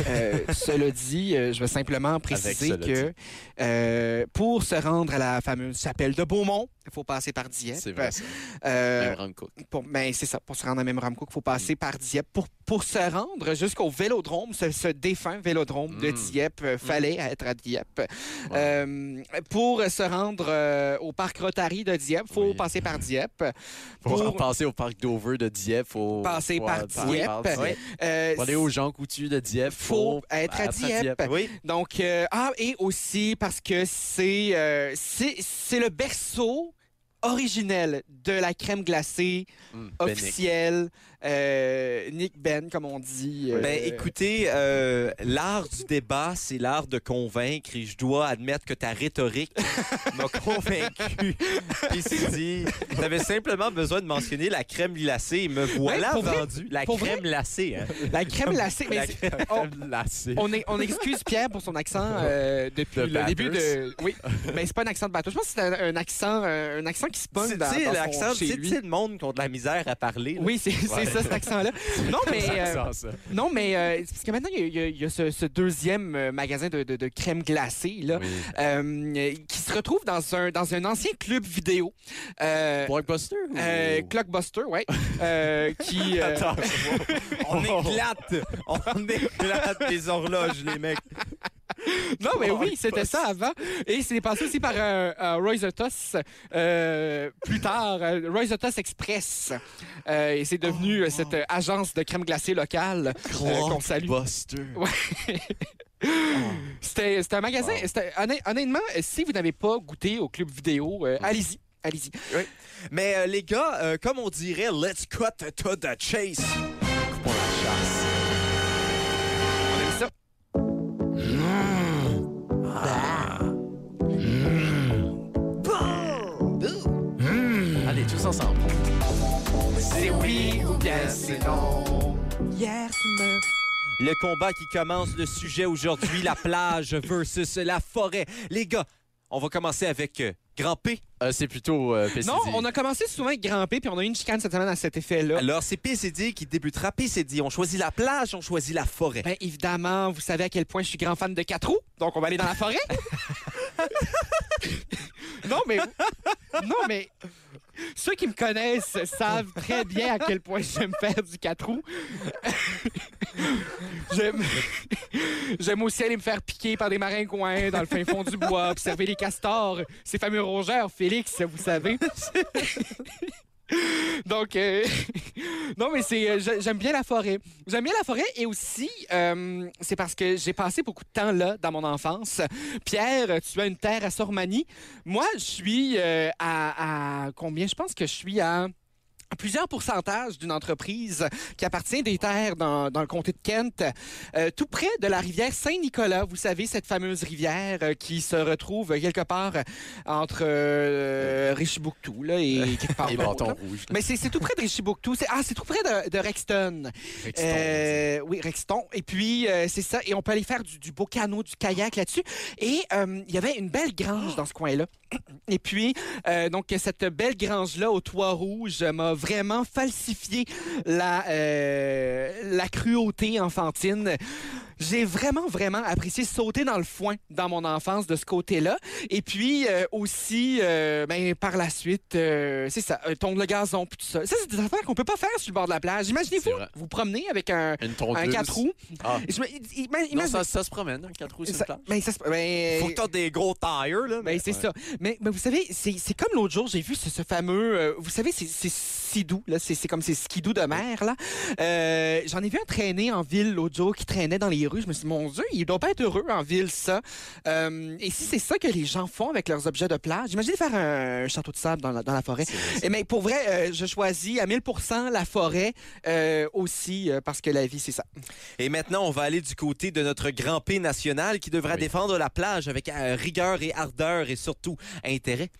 Euh, cela dit, je veux simplement préciser que pour se rendre à la fameuse chapelle de Beaumont, il faut passer par Dieppe. C'est vrai, ça. Euh, Même pour, ben, c'est ça, pour se rendre à Memramcook, il faut passer par Dieppe. Pour, pour se rendre jusqu'au vélodrome, ce, ce défunt vélodrome de Mm. Dieppe, euh, fallait être à Dieppe. Euh, pour se rendre euh, au parc Rotary de Dieppe, il faut Oui. passer par Dieppe. Pour, pour- passer au parc Dover de Dieppe, faut Passer faut par Dieppe. par. Euh, Pour aller aux Jean Coutu de Dieppe, faut être à Dieppe. Oui, Donc, euh, ah, et aussi parce que c'est c'est c'est le berceau originel de la crème glacée Hum, officielle. Euh, Nick Ben, comme on dit. euh, Ben, écoutez, euh, l'art du débat, c'est l'art de convaincre et je dois admettre que ta rhétorique m'a convaincu. Puis c'est dit, t'avais simplement besoin de mentionner la crème glacée et me voilà vrai? vendu. La crème glacée, hein? la crème glacée. mais La c'est- on, glacée. on, est- on excuse Pierre pour son accent euh, depuis De le début de. Oui, mais c'est pas un accent de bateau. Je pense que c'est un, un accent, un accent qui se pogne C'est dans, dans son- l'accent, chez tu sais, le monde qui ont de la misère à parler. là. Oui, c'est c'est ça, cet accent-là. Non, mais, euh, Ça, ça. non, mais euh, parce que maintenant, il y a, il y a- il y a ce, ce deuxième euh, magasin de, de- de crème glacée là, Oui. euh, qui se retrouve dans un, dans un ancien club vidéo. Euh, Blockbuster ou... euh, Clockbuster, ouais. euh, qui, euh, Attends, on éclate! On éclate des horloges, les mecs. Non, mais oui, c'était ça avant. Et c'est passé aussi par euh, euh, Roy's Autos euh, plus tard, euh, Roy's Autos Express. Euh, et c'est devenu euh, cette euh, agence de crème glacée locale euh, qu'on salue. Blockbuster. C'était c'était un magasin. honnêtement, euh, si vous n'avez pas goûté au club vidéo, euh, allez-y. Allez-y. Mais euh, les gars, euh, comme on dirait, let's cut to the chase. Ensemble. C'est oui ou bien c'est non. Hier, tu me. Le combat qui commence, le sujet aujourd'hui, la plage versus la forêt. Les gars, on va commencer avec euh, Grand P. Euh, c'est plutôt euh, PCD. Non, on a commencé souvent avec Grand P, puis on a eu une chicane cette semaine à cet effet-là. Alors, c'est PCD qui débutera. PCD, on choisit la plage, on choisit la forêt. Ben, évidemment, vous savez à quel point je suis grand fan de quatre roues, donc on va aller dans la forêt. non, mais. Non, mais. Ceux qui me connaissent savent très bien à quel point j'aime faire du quatre roues. J'aime. Aussi aller me faire piquer par des maringouins dans le fin fond du bois, observer les castors, ces fameux rongeurs, Félix, vous savez. Donc, euh, non, mais c'est, euh, j'ai- j'aime bien la forêt. J'aime bien la forêt et aussi, euh, c'est parce que j'ai passé beaucoup de temps là dans mon enfance. Pierre, tu as une terre à Sormanie. Moi, je suis à, combien? Je pense que je suis à plusieurs pourcentages d'une entreprise qui appartient des terres dans, dans le comté de Kent, euh, tout près de la rivière Saint-Nicolas. Vous savez, cette fameuse rivière euh, qui se retrouve quelque part entre euh, Richibouctou là, et quelque part Et d'autre, bâton là. rouge. Mais c'est tout près de Richibouctou. Ah, c'est tout près de, de Rexton. Rexton, Euh, oui, Rexton. Et puis, euh, c'est ça. Et on peut aller faire du, du beau canot, du kayak là-dessus. Et euh, il y avait une belle grange dans ce coin-là. Et puis, euh, donc, cette belle grange-là au toit rouge m'a vraiment falsifié la, euh, la cruauté enfantine. J'ai vraiment, vraiment apprécié sauter dans le foin dans mon enfance de ce côté-là. Et puis euh, aussi, euh, ben, par la suite, euh, c'est ça, euh, tondre le gazon, puis tout ça. Ça, c'est des affaires qu'on peut pas faire sur le bord de la plage. Imaginez-vous, vous promenez avec un, un. 4 roues. Ah. Je ima- Non, ça, ça se promène, un 4 roues sur le ça- plan. ben, ça ben, Faut que t'aies des gros tires, là. ben, c'est ça. Mais, mais vous savez, c'est c'est comme l'autre jour, j'ai vu ce, ce fameux. vous savez, c'est sidou, là. C'est c'est comme ces skidoo de mer, là. J'en ai vu un traîner en ville l'autre jour qui traînait dans les rues. Je me suis dit, mon Dieu, il doit pas être heureux en ville, ça. Euh, et si c'est ça que les gens font avec leurs objets de plage, imaginez faire un, château de sable dans la, dans la forêt. Et mais pour vrai, euh, je choisis à 1000% la forêt euh, aussi parce que la vie, c'est ça. Et maintenant, on va aller du côté de notre grand P national qui devra Oui. défendre la plage avec rigueur et ardeur et surtout intérêt.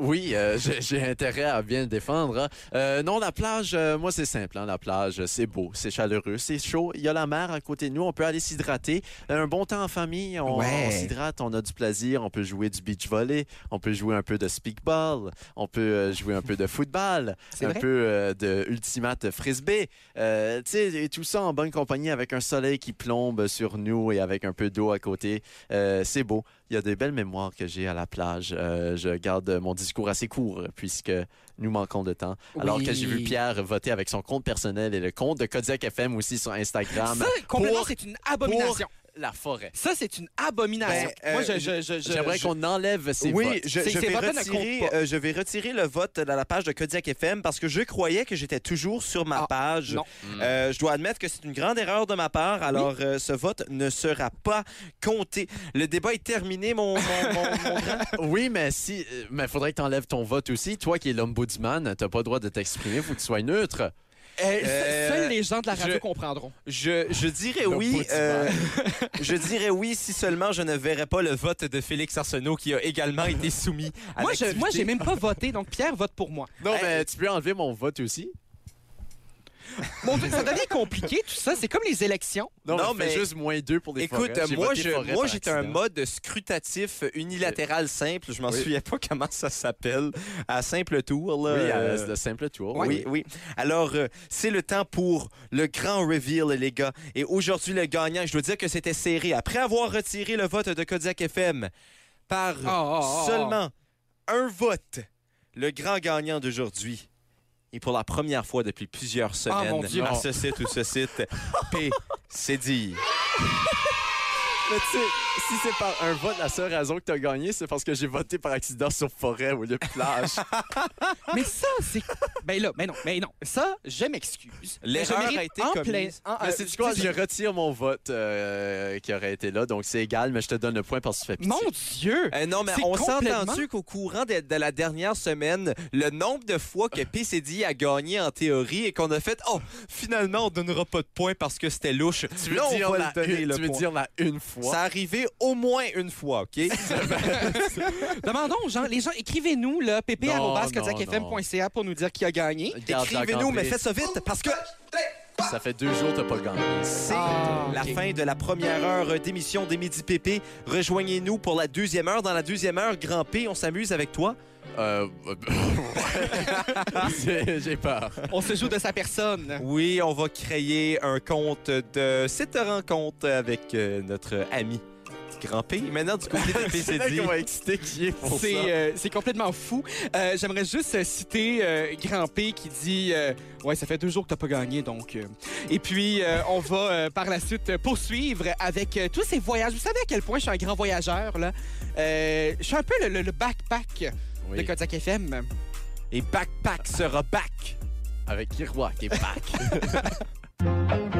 Oui, euh, j'ai intérêt à bien le défendre. hein. Euh, non, la plage, euh, moi, c'est simple. hein, la plage, c'est beau, c'est chaleureux, c'est chaud. Il y a la mer à côté de nous. On peut aller s'hydrater. Un bon temps en famille. On, Ouais. on s'hydrate, on a du plaisir. On peut jouer du beach volley. On peut jouer un peu de speakball. On peut jouer un peu de football. Un vrai? peu de ultimate frisbee. Tu sais, et tout ça en bonne compagnie avec un soleil qui plombe sur nous et avec un peu d'eau à côté. C'est beau. Il y a des belles mémoires que j'ai à la plage. Euh, je garde mon discours assez court puisque nous manquons de temps. Alors Oui. que j'ai vu Pierre voter avec son compte personnel et le compte de Kodiak FM aussi sur Instagram Ça, complètement, c'est une abomination. La forêt. Ça, c'est une abomination. Ben, Moi, euh, je, je, je, je- J'aimerais je- qu'on enlève ces oui, votes. je, C'est- je pas. euh, je vais retirer le vote dans la page de Kodiak FM parce que je croyais que j'étais toujours sur ma Ah, page. non. Euh, je dois admettre que c'est une grande erreur de ma part. Alors, euh, ce vote ne sera pas compté. Le débat est terminé, mon, mon, mon- mon grand. Oui, mais si, mais faudrait que tu enlèves ton vote aussi. Toi qui es l'ombudsman, t'as pas le droit de t'exprimer, faut que tu sois neutre. Euh, seuls les gens de la radio je- comprendront. Je, je dirais Le oui. euh, je dirais oui si seulement je ne verrais pas le vote de Félix Arsenault qui a également été soumis à Moi, je, moi, j'ai même pas voté, donc Pierre vote pour moi. Non, Hey. mais tu peux enlever mon vote aussi. Mon Dieu, ça devient compliqué, tout ça. C'est comme les élections. Non, Non, mais, juste moins deux pour les Écoute, forêts. Moi, voté je, forêt moi, j'étais un mode scrutatif unilatéral simple. Je m'en Oui. souviens pas comment ça s'appelle. À simple tour, là. Oui, euh, à le simple tour. Oui, oui. Alors, euh, c'est le temps pour le grand reveal, les gars. Et aujourd'hui, le gagnant, je dois dire que c'était serré. Après avoir retiré le vote de Kodiak FM par Ah, ah, ah, seulement un vote, le grand gagnant d'aujourd'hui, et pour la première fois depuis plusieurs Ah, semaines, mon Dieu. à ce site ou ce site, P. C'est dit. Mais tu sais, si c'est par un vote, la seule raison que tu as gagné, c'est parce que j'ai voté par accident sur forêt au lieu de plage. Mais ça, c'est. Ben là, mais non, mais non. Ça, je m'excuse. L'erreur Mais a été en commise. plein- en- mais euh, c'est du quoi? Je retire mon vote euh, qui aurait été là, donc c'est égal, mais je te donne le point parce que tu fais pitié. Mon Dieu! Euh, non, mais C'est on complètement- s'entend-tu qu'au courant de, de la dernière semaine, le nombre de fois que PCD a gagné en théorie et qu'on a fait « Oh, finalement, on donnera pas de points parce que c'était louche. » Tu veux, Là, on dire, va la le donner, une, le tu veux point. dire la une fois? Ça arrivé au moins une fois, OK? Demandons aux gens, les gens, écrivez-nous, là, pp.kodiakfm.ca pour nous dire qui a gagné. Écrivez-nous, mais faites ça vite parce que Ça fait deux jours que t'as pas gagné. c'est Ah, la fin de la première heure d'émission des Midi PP. Rejoignez-nous pour la deuxième heure. Dans la deuxième heure, Grand P, on s'amuse avec toi. Euh... J'ai peur. On se joue de sa personne. Oui, on va créer un compte de cette rencontre avec euh, notre ami Grand P. Maintenant, du côté de C'est là PCD. qu'on va exciter qui est pour ça. C'est euh, c'est complètement fou. Euh, J'aimerais juste euh, citer euh, Grand P qui dit Ouais, ça fait deux jours que t'as pas gagné, donc. Et puis, on va par la suite poursuivre avec tous ces voyages. Vous savez à quel point je suis un grand voyageur, là? Je suis un peu le, le- le backpack Oui. de Kodak FM. Et Backpack sera back. Avec Kiroak et back.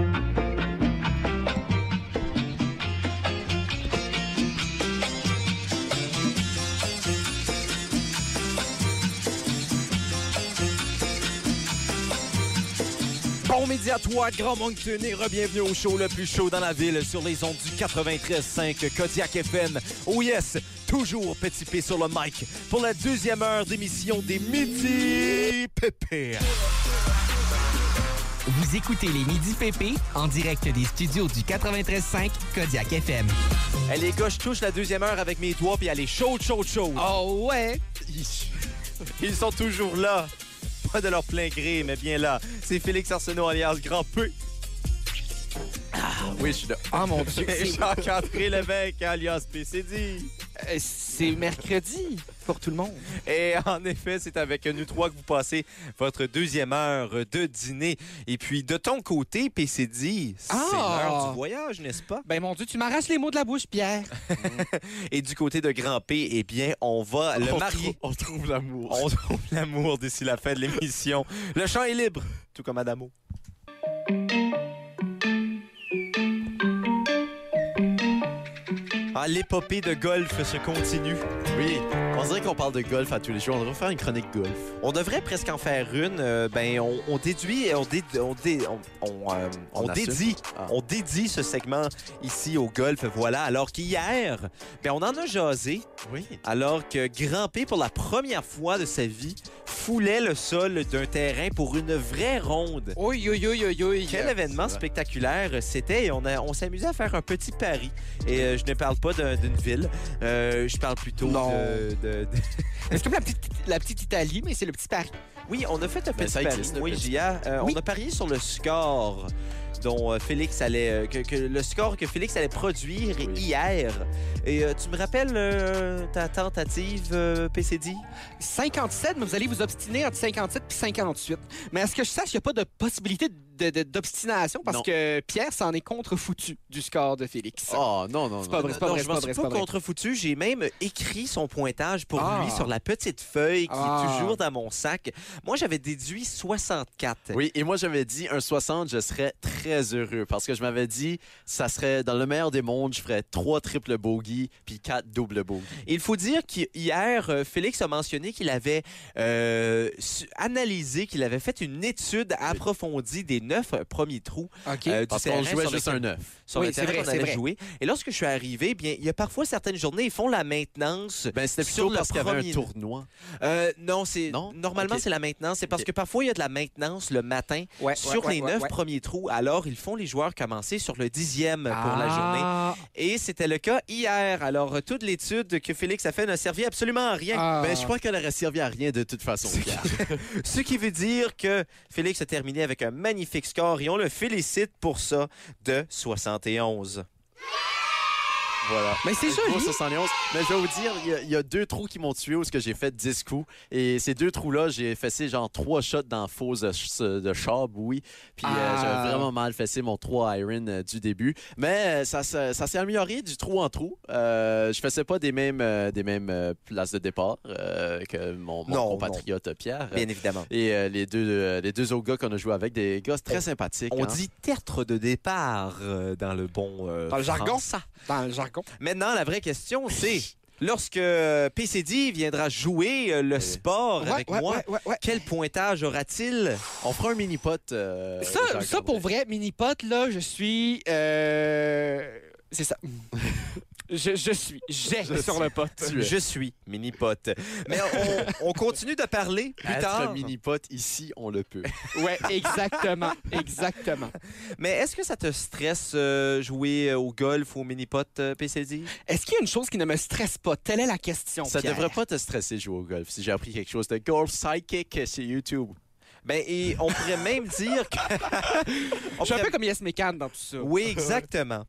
Toi, Grand Moncton, et re-bienvenue au show le plus chaud dans la ville sur les ondes du 93.5 Kodiak FM. Oh yes, toujours Petit P sur le mic pour la deuxième heure d'émission des Midi Pépé. Vous écoutez les Midi PP en direct des studios du 93.5 Kodiak FM. Hey, les gars, je touche la deuxième heure avec mes doigts, puis elle est chaude, chaude, chaude. Oh ouais! Ils sont toujours là. Pas de leur plein gré, mais bien là. C'est Félix Arsenault alias Grand P. oui, je suis là. Oh mon Dieu! Jean-André Lévesque alias PCD. euh, C'est mercredi pour tout le monde. Et en effet, c'est avec nous trois que vous passez votre deuxième heure de dîner. Et puis, de ton côté, PCD, c'est Ah! l'heure du voyage, n'est-ce pas? Ben mon Dieu, tu m'arraches les mots de la bouche, Pierre. Et du côté de Grand P, eh bien, on va le On marier. On trouve l'amour. On trouve l'amour d'ici la fin de l'émission. Le champ est libre, tout comme Adamo. Ah, l'épopée de golf se continue. Oui, on dirait qu'on parle de golf à tous les jours. On devrait faire une chronique golf. On devrait presque en faire une. euh, ben, on, on déduit, on, dé- on, dé- on, on, euh, On on assume. dédie, Ah. on dédie ce segment ici au golf. Voilà. Alors qu'hier, ben, on en a jasé. Oui. Alors que Grand P, pour la première fois de sa vie, foulait le sol d'un terrain pour une vraie ronde. Oui, oui, oui, oui, oui. Quel événement spectaculaire c'était on, a- on s'amusait à faire un petit pari. Et euh, je ne parle pas d'un- d'une ville, euh, je parle plutôt Non. de- de- de, C'est comme la petite, la petite Italie, mais c'est le petit Paris. Oui, on a fait un Mais petit ça pari. existe, Oui. Euh, Oui. On a parié sur le score dont euh, Félix allait... euh, que, que le score que Félix allait produire Oui. hier. Et euh, tu me rappelles euh, ta tentative, euh, PCD? 57, mais vous allez vous obstiner entre 57 et 58. Mais à ce que je sache, il n'y a pas de possibilité de- d'obstination parce Non. que Pierre s'en est contre-foutu du score de Félix. Oh, non, non, C'est non. pas vrai, c'est pas non, vrai, je c'est m'en suis pas contrefoutu. J'ai même écrit son pointage pour Ah. lui sur la petite feuille qui Ah. est toujours dans mon sac. Moi, j'avais déduit 64. Oui, et moi, j'avais dit un 60, je serais très heureux parce que je m'avais dit, ça serait dans le meilleur des mondes, je ferais trois triples bogeys puis quatre doubles bogeys. Il faut dire qu'hier, euh, Félix a mentionné qu'il avait euh, analysé, qu'il avait fait une étude approfondie des neuf premiers trous OK. euh, du Parce qu'on jouait sur juste un 9. sur Oui, le terrain vrai, qu'on c'est allait jouer. Et lorsque je suis arrivé, bien, il y a parfois certaines journées, ils font la maintenance. Ben, c'était Sur plutôt le parce qu'il y avait un tournoi. Euh, non, c'est Non? normalement c'est la maintenance. C'est parce que parfois il y a de la maintenance le matin Ouais, sur ouais, les neuf ouais. premiers trous. Alors ils font les joueurs commencer sur le dixième pour la journée. Ah. Et c'était le cas hier. Alors euh, toute l'étude que Félix a fait n'a servi absolument à rien. Ah. Ben, je crois qu'elle aurait servi à rien de toute façon. Ce qui veut dire que Félix a terminé avec un magnifique score et on le félicite pour ça de 71. Voilà. Mais c'est joli. 71. Mais je vais vous dire, il y a- il y, a deux trous qui m'ont tué où ce que j'ai fait 10 coups. Et ces deux trous-là, j'ai fessé genre trois shots dans fausse de, de chab, oui. Puis euh, Ah. j'avais vraiment mal fessé mon 3 iron euh, du début. Mais euh, ça, ça s'est amélioré du trou en trou. Euh, je faisais pas des mêmes, euh, des mêmes euh, places de départ euh, que mon, mon Non, compatriote Pierre. Bien évidemment. Et euh, les, deux, euh, les deux autres gars qu'on a joué avec, des gars très sympathiques. On hein. dit tertre de départ euh, dans le bon euh, Dans le jargon? français. Dans le jargon. Maintenant, la vraie question, c'est lorsque euh, PCD viendra jouer euh, le Oui. sport Ouais, avec ouais, moi, ouais, quel pointage aura-t-il? On fera un mini-pot. euh, Ça, ça, pour vrai, mini-pot, là, je suis... euh, C'est ça. je, je suis. J'ai sur suis. le pot. Tu es. Je suis mini-pote. Mais on, on continue de parler plus Être tard. mini-pot, ici, on le peut. Ouais, exactement. Exactement. Mais est-ce que ça te stresse euh, jouer euh, au golf ou au mini-pot, euh, PCD? Est-ce qu'il y a une chose qui ne me stresse pas? Telle est la question, Ça Pierre. devrait pas te stresser de jouer au golf. Si j'ai appris quelque chose de golf psychic sur YouTube. Ben, et on pourrait même dire que... On Je suis un peu comme Yes Mécan dans tout ça. Oui, exactement.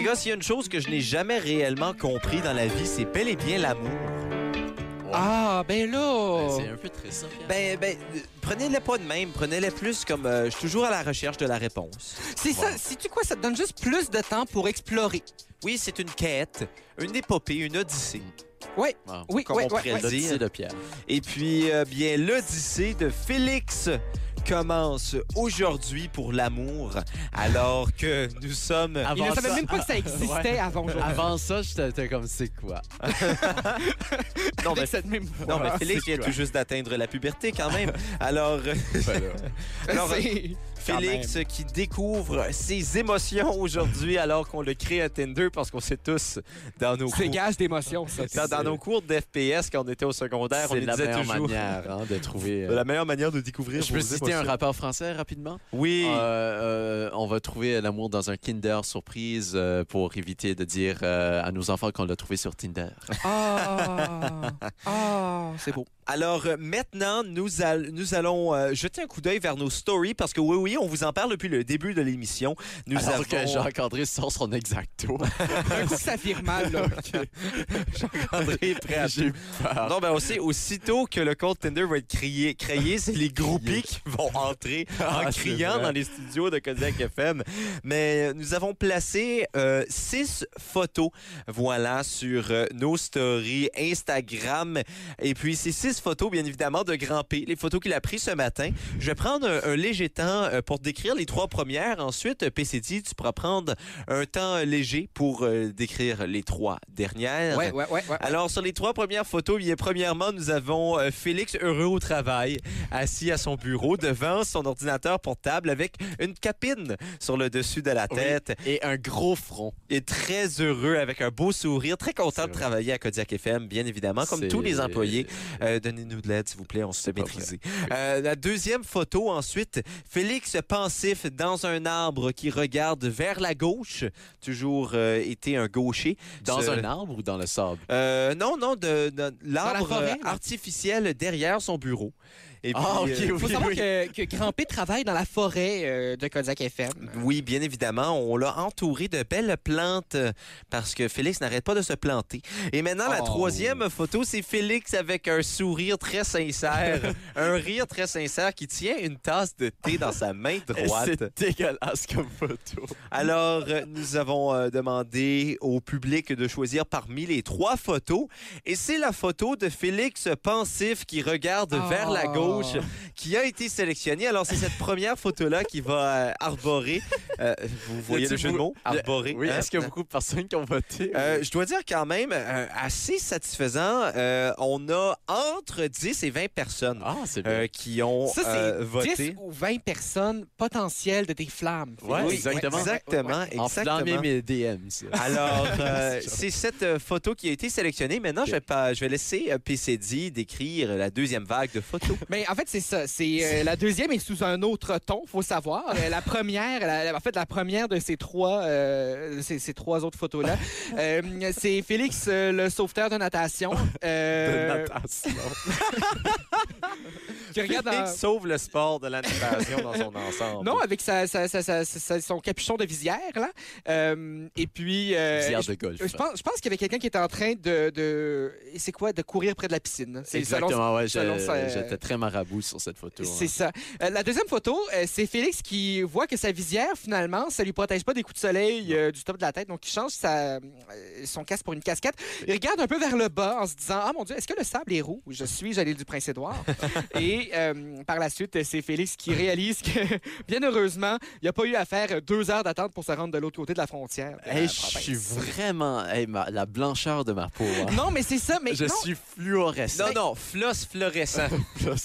Les gars, s'il y a une chose que je n'ai jamais réellement compris dans la vie, c'est bel et bien l'amour. Ah, ben là... Ben, c'est un peu triste, ça. Ben, ben, euh, prenez-les pas de même, prenez-les plus comme euh, je suis toujours à la recherche de la réponse. C'est ça. Si tu quoi, ça te donne juste plus de temps pour explorer. Oui, c'est une quête, une épopée, une odyssée, Ouais, Wow. oui, comme on pourrait dire. de Pierre. Et puis, euh, bien, l'Odyssée de Félix commence aujourd'hui pour l'amour, alors que nous sommes... Il Avant ne savait ça- même pas que ça existait avant aujourd'hui. Avant ça, j'étais comme, c'est quoi? Non, mais, cette même non, mais Félix vient tout juste d'atteindre la puberté quand même. Alors, alors, Félix qui découvre ses émotions aujourd'hui alors qu'on le crée à Tinder parce qu'on sait tous dans nos C'est cours, gage d'émotion, ça. dans, dans nos cours d'FPS quand on était au secondaire, on la disait meilleure toujours manière hein, de trouver... la meilleure manière de découvrir Je peux citer un rappeur français rapidement? Oui. Euh, euh, on va trouver l'amour dans un Kinder surprise euh, pour éviter de dire euh, à nos enfants qu'on l'a trouvé sur Tinder. Ah, ah, c'est beau. Alors euh, maintenant, nous, al- nous allons euh, jeter un coup d'œil vers nos stories parce que oui, oui, on vous en parle depuis le début de l'émission. Nous Alors avons que Jacques-André sort son exacto. Un coup ça vire mal, là. André prêt à J'ai peur. Non, ben aussi, aussitôt que le compte Tinder va être créé, créé c'est les groupies qui vont entrer en Ah, c'est criant dans les studios de Kodiak FM. Mais nous avons placé euh, six photos, voilà, sur euh, nos stories Instagram. Et puis, ces six photos, bien évidemment, de Grand P, les photos qu'il a prises ce matin. Je vais prendre un, un léger temps euh, pour décrire les trois premières. Ensuite, euh, PCD, tu pourras prendre un temps léger pour euh, décrire les trois dernières. Ouais, ouais, ouais. ouais. Alors, sur les trois premières photos, bien, premièrement, nous avons euh, Félix heureux au travail, assis à son bureau devant son ordinateur portable avec une capine sur le dessus de la Oui. tête Et un gros front. et très heureux avec un beau sourire, très content de travailler à Kodiak FM, bien évidemment, comme tous les employés. Euh, Donnez-nous de l'aide, s'il vous plaît, on se fait maîtriser. Euh, la deuxième photo, ensuite, Félix pensif dans un arbre qui regarde vers la gauche, toujours euh, été un gaucher. Dans Ce- un arbre ou dans le sable? Euh, non, non, de, de l'arbre artificiel derrière son bureau. Et Ah, ok, euh, oui. Faut savoir que, que Grand P travaille dans la forêt euh, de Kodiak FM. Oui, bien évidemment, on l'a entouré de belles plantes parce que Félix n'arrête pas de se planter. Et maintenant, la Oh. troisième photo, c'est Félix avec un sourire très sincère, un rire très sincère qui tient une tasse de thé dans sa main droite. C'est dégueulasse comme photo. Alors, euh, nous avons demandé au public de choisir parmi les trois photos. Et c'est la photo de Félix pensif qui regarde Oh. vers la gauche qui a été sélectionnée. Alors, c'est cette première photo-là qui va euh, arborer. euh, vous voyez le jeu de mots? Arborer. Oui, hein? est-ce qu'il y a beaucoup de personnes qui ont voté? Euh, je dois dire quand même, euh, assez satisfaisant. Euh, on a entre 10 et 20 personnes ah, bien. euh, qui ont Ça, c'est euh, voté. 10 ou 20 personnes potentielles de tes flammes. Ouais, Oui, exactement. Exactement, Enflammer exactement. mes DM, ça. Alors, euh, C'est cette photo qui a été sélectionnée. Maintenant, je, vais pas, je vais laisser PCD décrire la deuxième vague de photos. Mais en fait, c'est ça. C'est euh, la deuxième est sous un autre ton, faut savoir. Euh, la première, la- en fait, la première de ces trois, euh, ces, ces trois autres photos là, c'est Félix, le sauveteur de natation, De natation. qui regarde Félix sauve le sport de la natation dans son ensemble. Non, avec sa, sa- sa- sa- sa- son capuchon de visière, là. Euh, et puis. euh, Visière de golf. je pense, qu'il y avait quelqu'un qui était en train de. de c'est quoi De courir près de la piscine. C'est selon- Exactement, ouais. J'étais très marabout sur cette photo. C'est hein. ça. Euh, la deuxième photo, c'est Félix qui voit que sa visière, finalement, ça lui protège pas des coups de soleil du top de la tête. Donc, il change sa, son casque pour une casquette. Il regarde un peu vers le bas en se disant Ah mon Dieu, est-ce que le sable est rouge? Je suis l'île du Prince-Édouard. Et euh, par la suite, c'est Félix qui réalise que, bien heureusement, il n'a pas eu à faire deux heures d'attente pour se rendre de l'autre côté de la frontière. de la Hey, je suis vraiment... hey, ma- la blancheur de ma peau. hein. Non, mais c'est ça. Mais Je non, suis fluorescent. Non, non, floss fluorescent. Floss,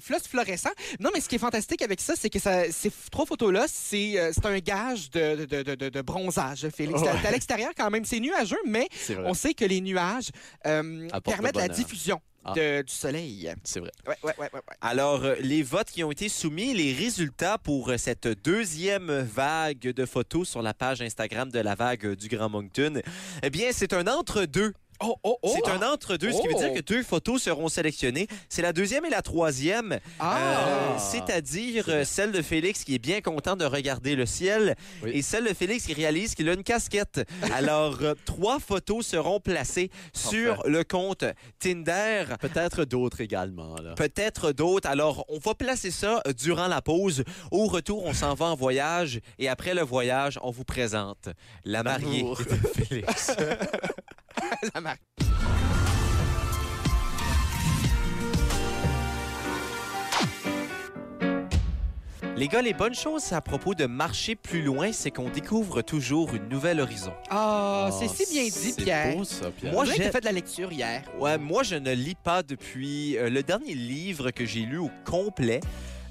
floss fluorescent. Non, mais ce qui est fantastique avec ça, c'est que ça, ces trois photos-là, c'est euh, c'est un gage de, de, de, de- de bronzage, Félix. Ouais. À l'extérieur quand même, c'est nuageux, mais on sait que les nuages euh, permettent la diffusion Ah. de- du soleil. C'est vrai. Ouais, ouais, ouais, ouais. ouais. Alors, euh, les votes qui ont été soumis, les résultats pour euh, cette deuxième vague de photos sur la page Instagram de la vague euh, du Grand Moncton, eh bien, c'est un entre-deux. Oh, oh, oh! C'est un entre-deux, ce qui veut Oh. dire que deux photos seront sélectionnées. C'est la deuxième et la troisième. Ah! Euh, C'est-à-dire euh, celle de Félix qui est bien content de regarder le ciel Oui. et celle de Félix qui réalise qu'il a une casquette. Alors, euh, trois photos seront placées sur le compte Tinder. Peut-être d'autres également. Peut-être d'autres. Alors, on va placer ça durant la pause. Au retour, on s'en va en voyage. Et après le voyage, on vous présente la mariée de Félix. La marque. Les gars, les bonnes choses à propos de marcher plus loin, c'est qu'on découvre toujours une nouvelle horizon. Ah, Ah, c'est si bien dit, c'est Pierre. beau, ça, Pierre. Moi, j'ai fait de la lecture hier. Ouais, moi, je ne lis pas depuis... euh, le dernier livre que j'ai lu au complet,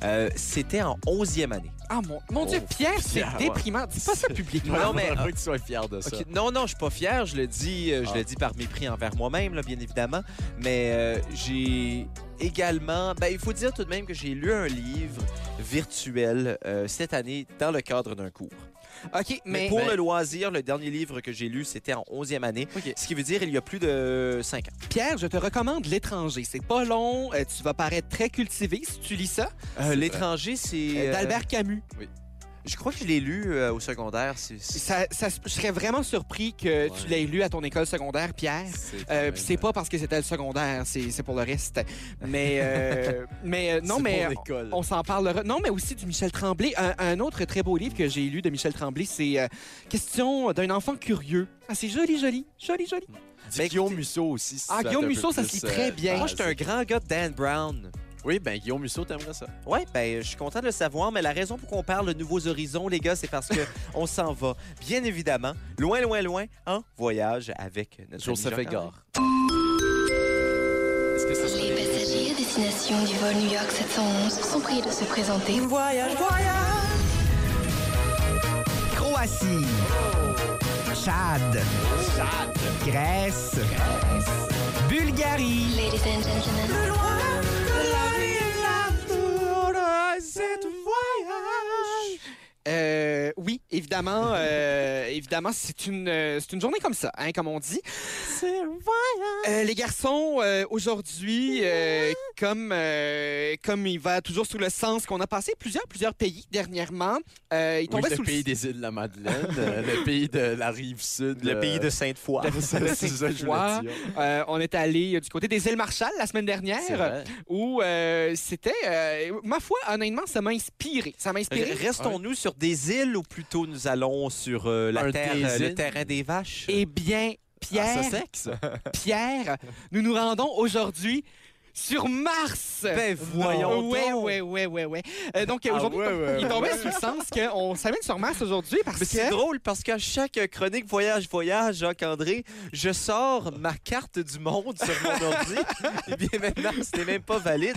euh, c'était en 11e année. Ah, mon, mon Dieu, Oh, Pierre, c'est Pierre, déprimant. Dis pas ça publiquement. Non, mais, J'aimerais que tu sois fier de ça. Non, non, je suis pas fier. Je le dis, euh, je Ah. le dis par mépris envers moi-même, là, bien évidemment. Mais euh, j'ai également, ben, il faut dire tout de même que j'ai lu un livre virtuel euh, cette année dans le cadre d'un cours. OK, Mais, mais... pour mais- le loisir, le dernier livre que j'ai lu, c'était en 11e année, ce qui veut dire il y a plus de 5 ans. Pierre, je te recommande L'étranger. C'est pas long. euh, tu vas paraître très cultivé si tu lis ça. Euh, L'étranger, c'est... Euh, euh, D'Albert Camus. Je crois que je l'ai lu euh, au secondaire. c'est- c'est- Ça, je serais vraiment surpris que tu l'aies lu à ton école secondaire, Pierre. C'est Euh, même- puis c'est pas parce que c'était le secondaire, c'est pour le reste. Mais, euh, mais non, mais on s'en parlera. Non, mais aussi du Michel Tremblay. Un, un autre très beau livre que j'ai lu de Michel Tremblay, c'est Question d'un enfant curieux. Ah, c'est joli, joli, joli, joli. Mais Guillaume Musso aussi. si Ah, Guillaume Musso, ça se lit très bien. Moi, je suis un grand gars de Dan Brown. Oui, ben Guillaume Musso, t'aimerais ça. Ouais, ben, je suis content de le savoir, mais la raison pour qu'on parle de nouveaux horizons, les gars, c'est parce que on s'en va, bien évidemment, loin, loin, loin, en voyage avec notre Joseph Égard. Est-ce que ça serait... Les passagers à destination du vol New York 711 sont priés de se présenter. Croatie. Chad. Grèce. Bulgarie. Ladies and gentlemen, Sunset Voyage. Euh, oui, évidemment, euh, évidemment, c'est une, euh, c'est une journée comme ça, hein, comme on dit. Euh, les garçons, euh, aujourd'hui, euh, comme, euh, comme il va toujours sous le sens qu'on a passé plusieurs, plusieurs pays dernièrement, euh, il Oui, tombait le sous pays le des îles de la Madeleine, euh, le pays de la rive sud. Le euh, pays de Sainte-Foy. c'est. Euh, on est allé du côté des îles Marshall la semaine C'est dernière, où euh, c'était, euh, ma foi, honnêtement, ça m'a inspiré. Ça m'a inspiré. Restons-nous sur des îles ou plutôt nous allons sur euh, la Un terre, des euh, le îles? terrain des vaches? Eh bien, Pierre, Ah, ça sexe? Pierre, nous nous rendons aujourd'hui sur Mars. Ben, voyons Ouais, donc. ouais, ouais, ouais, ouais. Euh, donc, Ah, aujourd'hui, ouais, ouais, il tombait sous le sens qu'on s'amène sur Mars aujourd'hui parce Mais c'est que... drôle parce qu'à chaque chronique Voyage, Voyage, Jacques-André, je sors ma carte du monde sur mon ordi. Et bien maintenant, ce n'est même pas valide.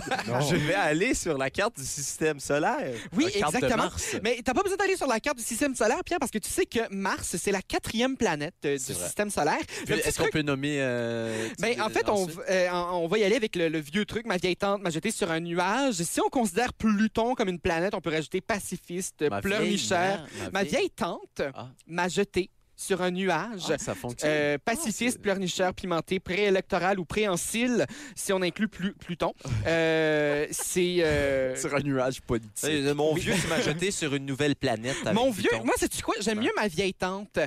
Je vais aller sur la carte du système solaire. Oui, La carte de exactement. Mars. Mais t'as pas besoin d'aller sur la carte du système solaire, Pierre, parce que tu sais que Mars, c'est la quatrième planète euh, du C'est vrai. système solaire. Est-ce qu'on peut nommer... euh, Ben, en fait, euh, on va y aller avec le, le vieux truc. Ma vieille tante m'a jeté sur un nuage. Si on considère Pluton comme une planète, on peut rajouter pacifiste, Ma vieille mère, Ma vieille tante Ah. m'a jeté sur un nuage. Ah, ça fonctionne. Euh, Ah, pacifiste, c'est- pleurnicheur, pimenté, préélectoral ou préhensile, si on inclut Plu- Pluton. Euh, c'est. euh, Sur un nuage politique. Euh, Mon vieux, tu m'as jeté sur une nouvelle planète. avec Mon vieux, Pluton. moi, sais-tu quoi? J'aime mieux ma vieille tante.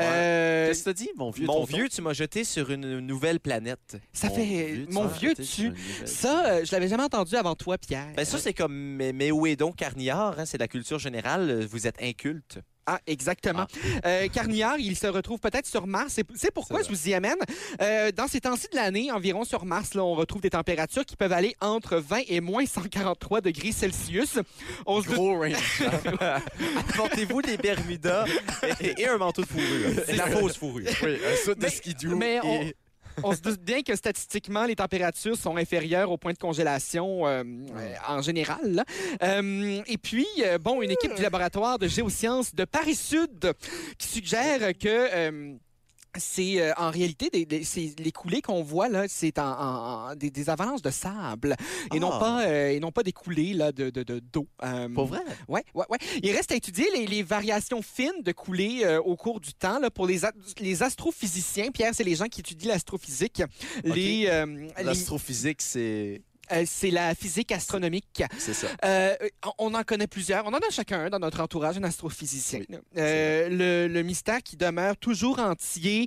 Euh, Qu'est-ce que t'as dit, mon vieux? Mon vieux, tu m'as jeté sur une nouvelle planète. ça Mon fait. vieux, mon vieux, tu. Ça, euh, je l'avais jamais entendu avant toi, Pierre. Ben ça, c'est comme mais, mais où est donc Carniard? hein? C'est la culture générale. Vous êtes inculte. Ah, exactement. Euh, Carniard, il se retrouve peut-être sur Mars. C'est- pourquoi je vous y amène. Euh, dans ces temps-ci de l'année, environ sur Mars, là, on retrouve des températures qui peuvent aller entre 20 et moins 143 degrés Celsius. On se doute- Gros range. Apportez-vous des Bermudas et, et un manteau de fourrure. La fausse fourrure. oui, un saut de Mais- skidoo. mais on- et- On se doute bien que statistiquement, les températures sont inférieures au point de congélation euh, euh, en général. là. Euh, et puis, bon, une équipe du laboratoire de géosciences de Paris-Sud qui suggère que... c'est euh, en réalité des, des- c'est- les coulées qu'on voit là, c'est en, en- en- des, des avalanches de sable et non Ah. pas euh, et non pas des coulées là de de- de- d'eau. Euh, Pas vrai? Ouais, ouais, ouais. Il reste à étudier les, les variations fines de coulées euh, au cours du temps là, pour les, a- les astrophysiciens. Pierre, c'est les gens qui étudient l'astrophysique. Les- L'astrophysique, c'est euh, c'est la physique astronomique. c'est ça. Euh, on en connaît plusieurs. On en a chacun un dans notre entourage, un astrophysicien. Euh, le, le mystère qui demeure toujours entier,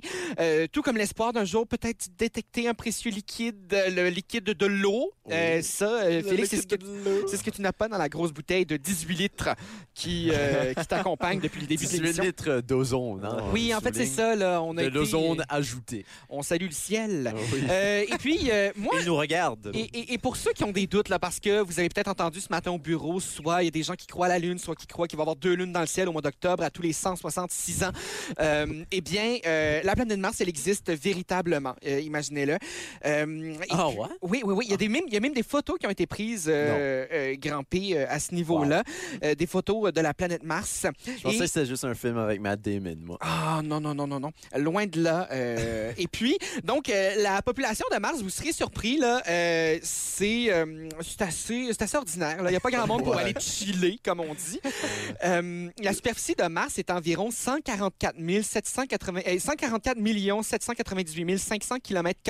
tout comme l'espoir d'un jour peut-être détecter un précieux liquide, le liquide de l'eau. Oui. Ça, Félix, c'est ce, que, c'est ce que tu n'as pas dans la grosse bouteille de 18 litres qui, qui t'accompagne depuis le début de 18 l'émission. litres d'ozone. hein, Oui, en fait, c'est ça. Là, on a De été- l'ozone ajouté. On salue le ciel. Oui. Et puis, moi, Il nous regarde. et, et- et pour ceux qui ont des doutes, là, parce que vous avez peut-être entendu ce matin au bureau, soit il y a des gens qui croient à la Lune, soit qui croient qu'il va y avoir deux lunes dans le ciel au mois d'octobre à tous les 166 ans, euh, eh bien, euh, la planète Mars, elle existe véritablement, euh, imaginez-le. Ah puis- ouais? Oui, oui, oui. Il y, a des, même, il y a même des photos qui ont été prises, Grand P, à ce niveau-là, des photos de la planète Mars. Je pensais Et- que c'était juste un film avec Matt Damon, moi. ah non, non, non, non, non. Loin de là. et puis, donc, la population de Mars, vous serez surpris, là, euh, c'est euh, c'est assez, assez ordinaire. Il n'y a pas grand monde pour aller chiller, comme on dit. Euh, la superficie de Mars est environ 144 780, euh, 144 798 500 km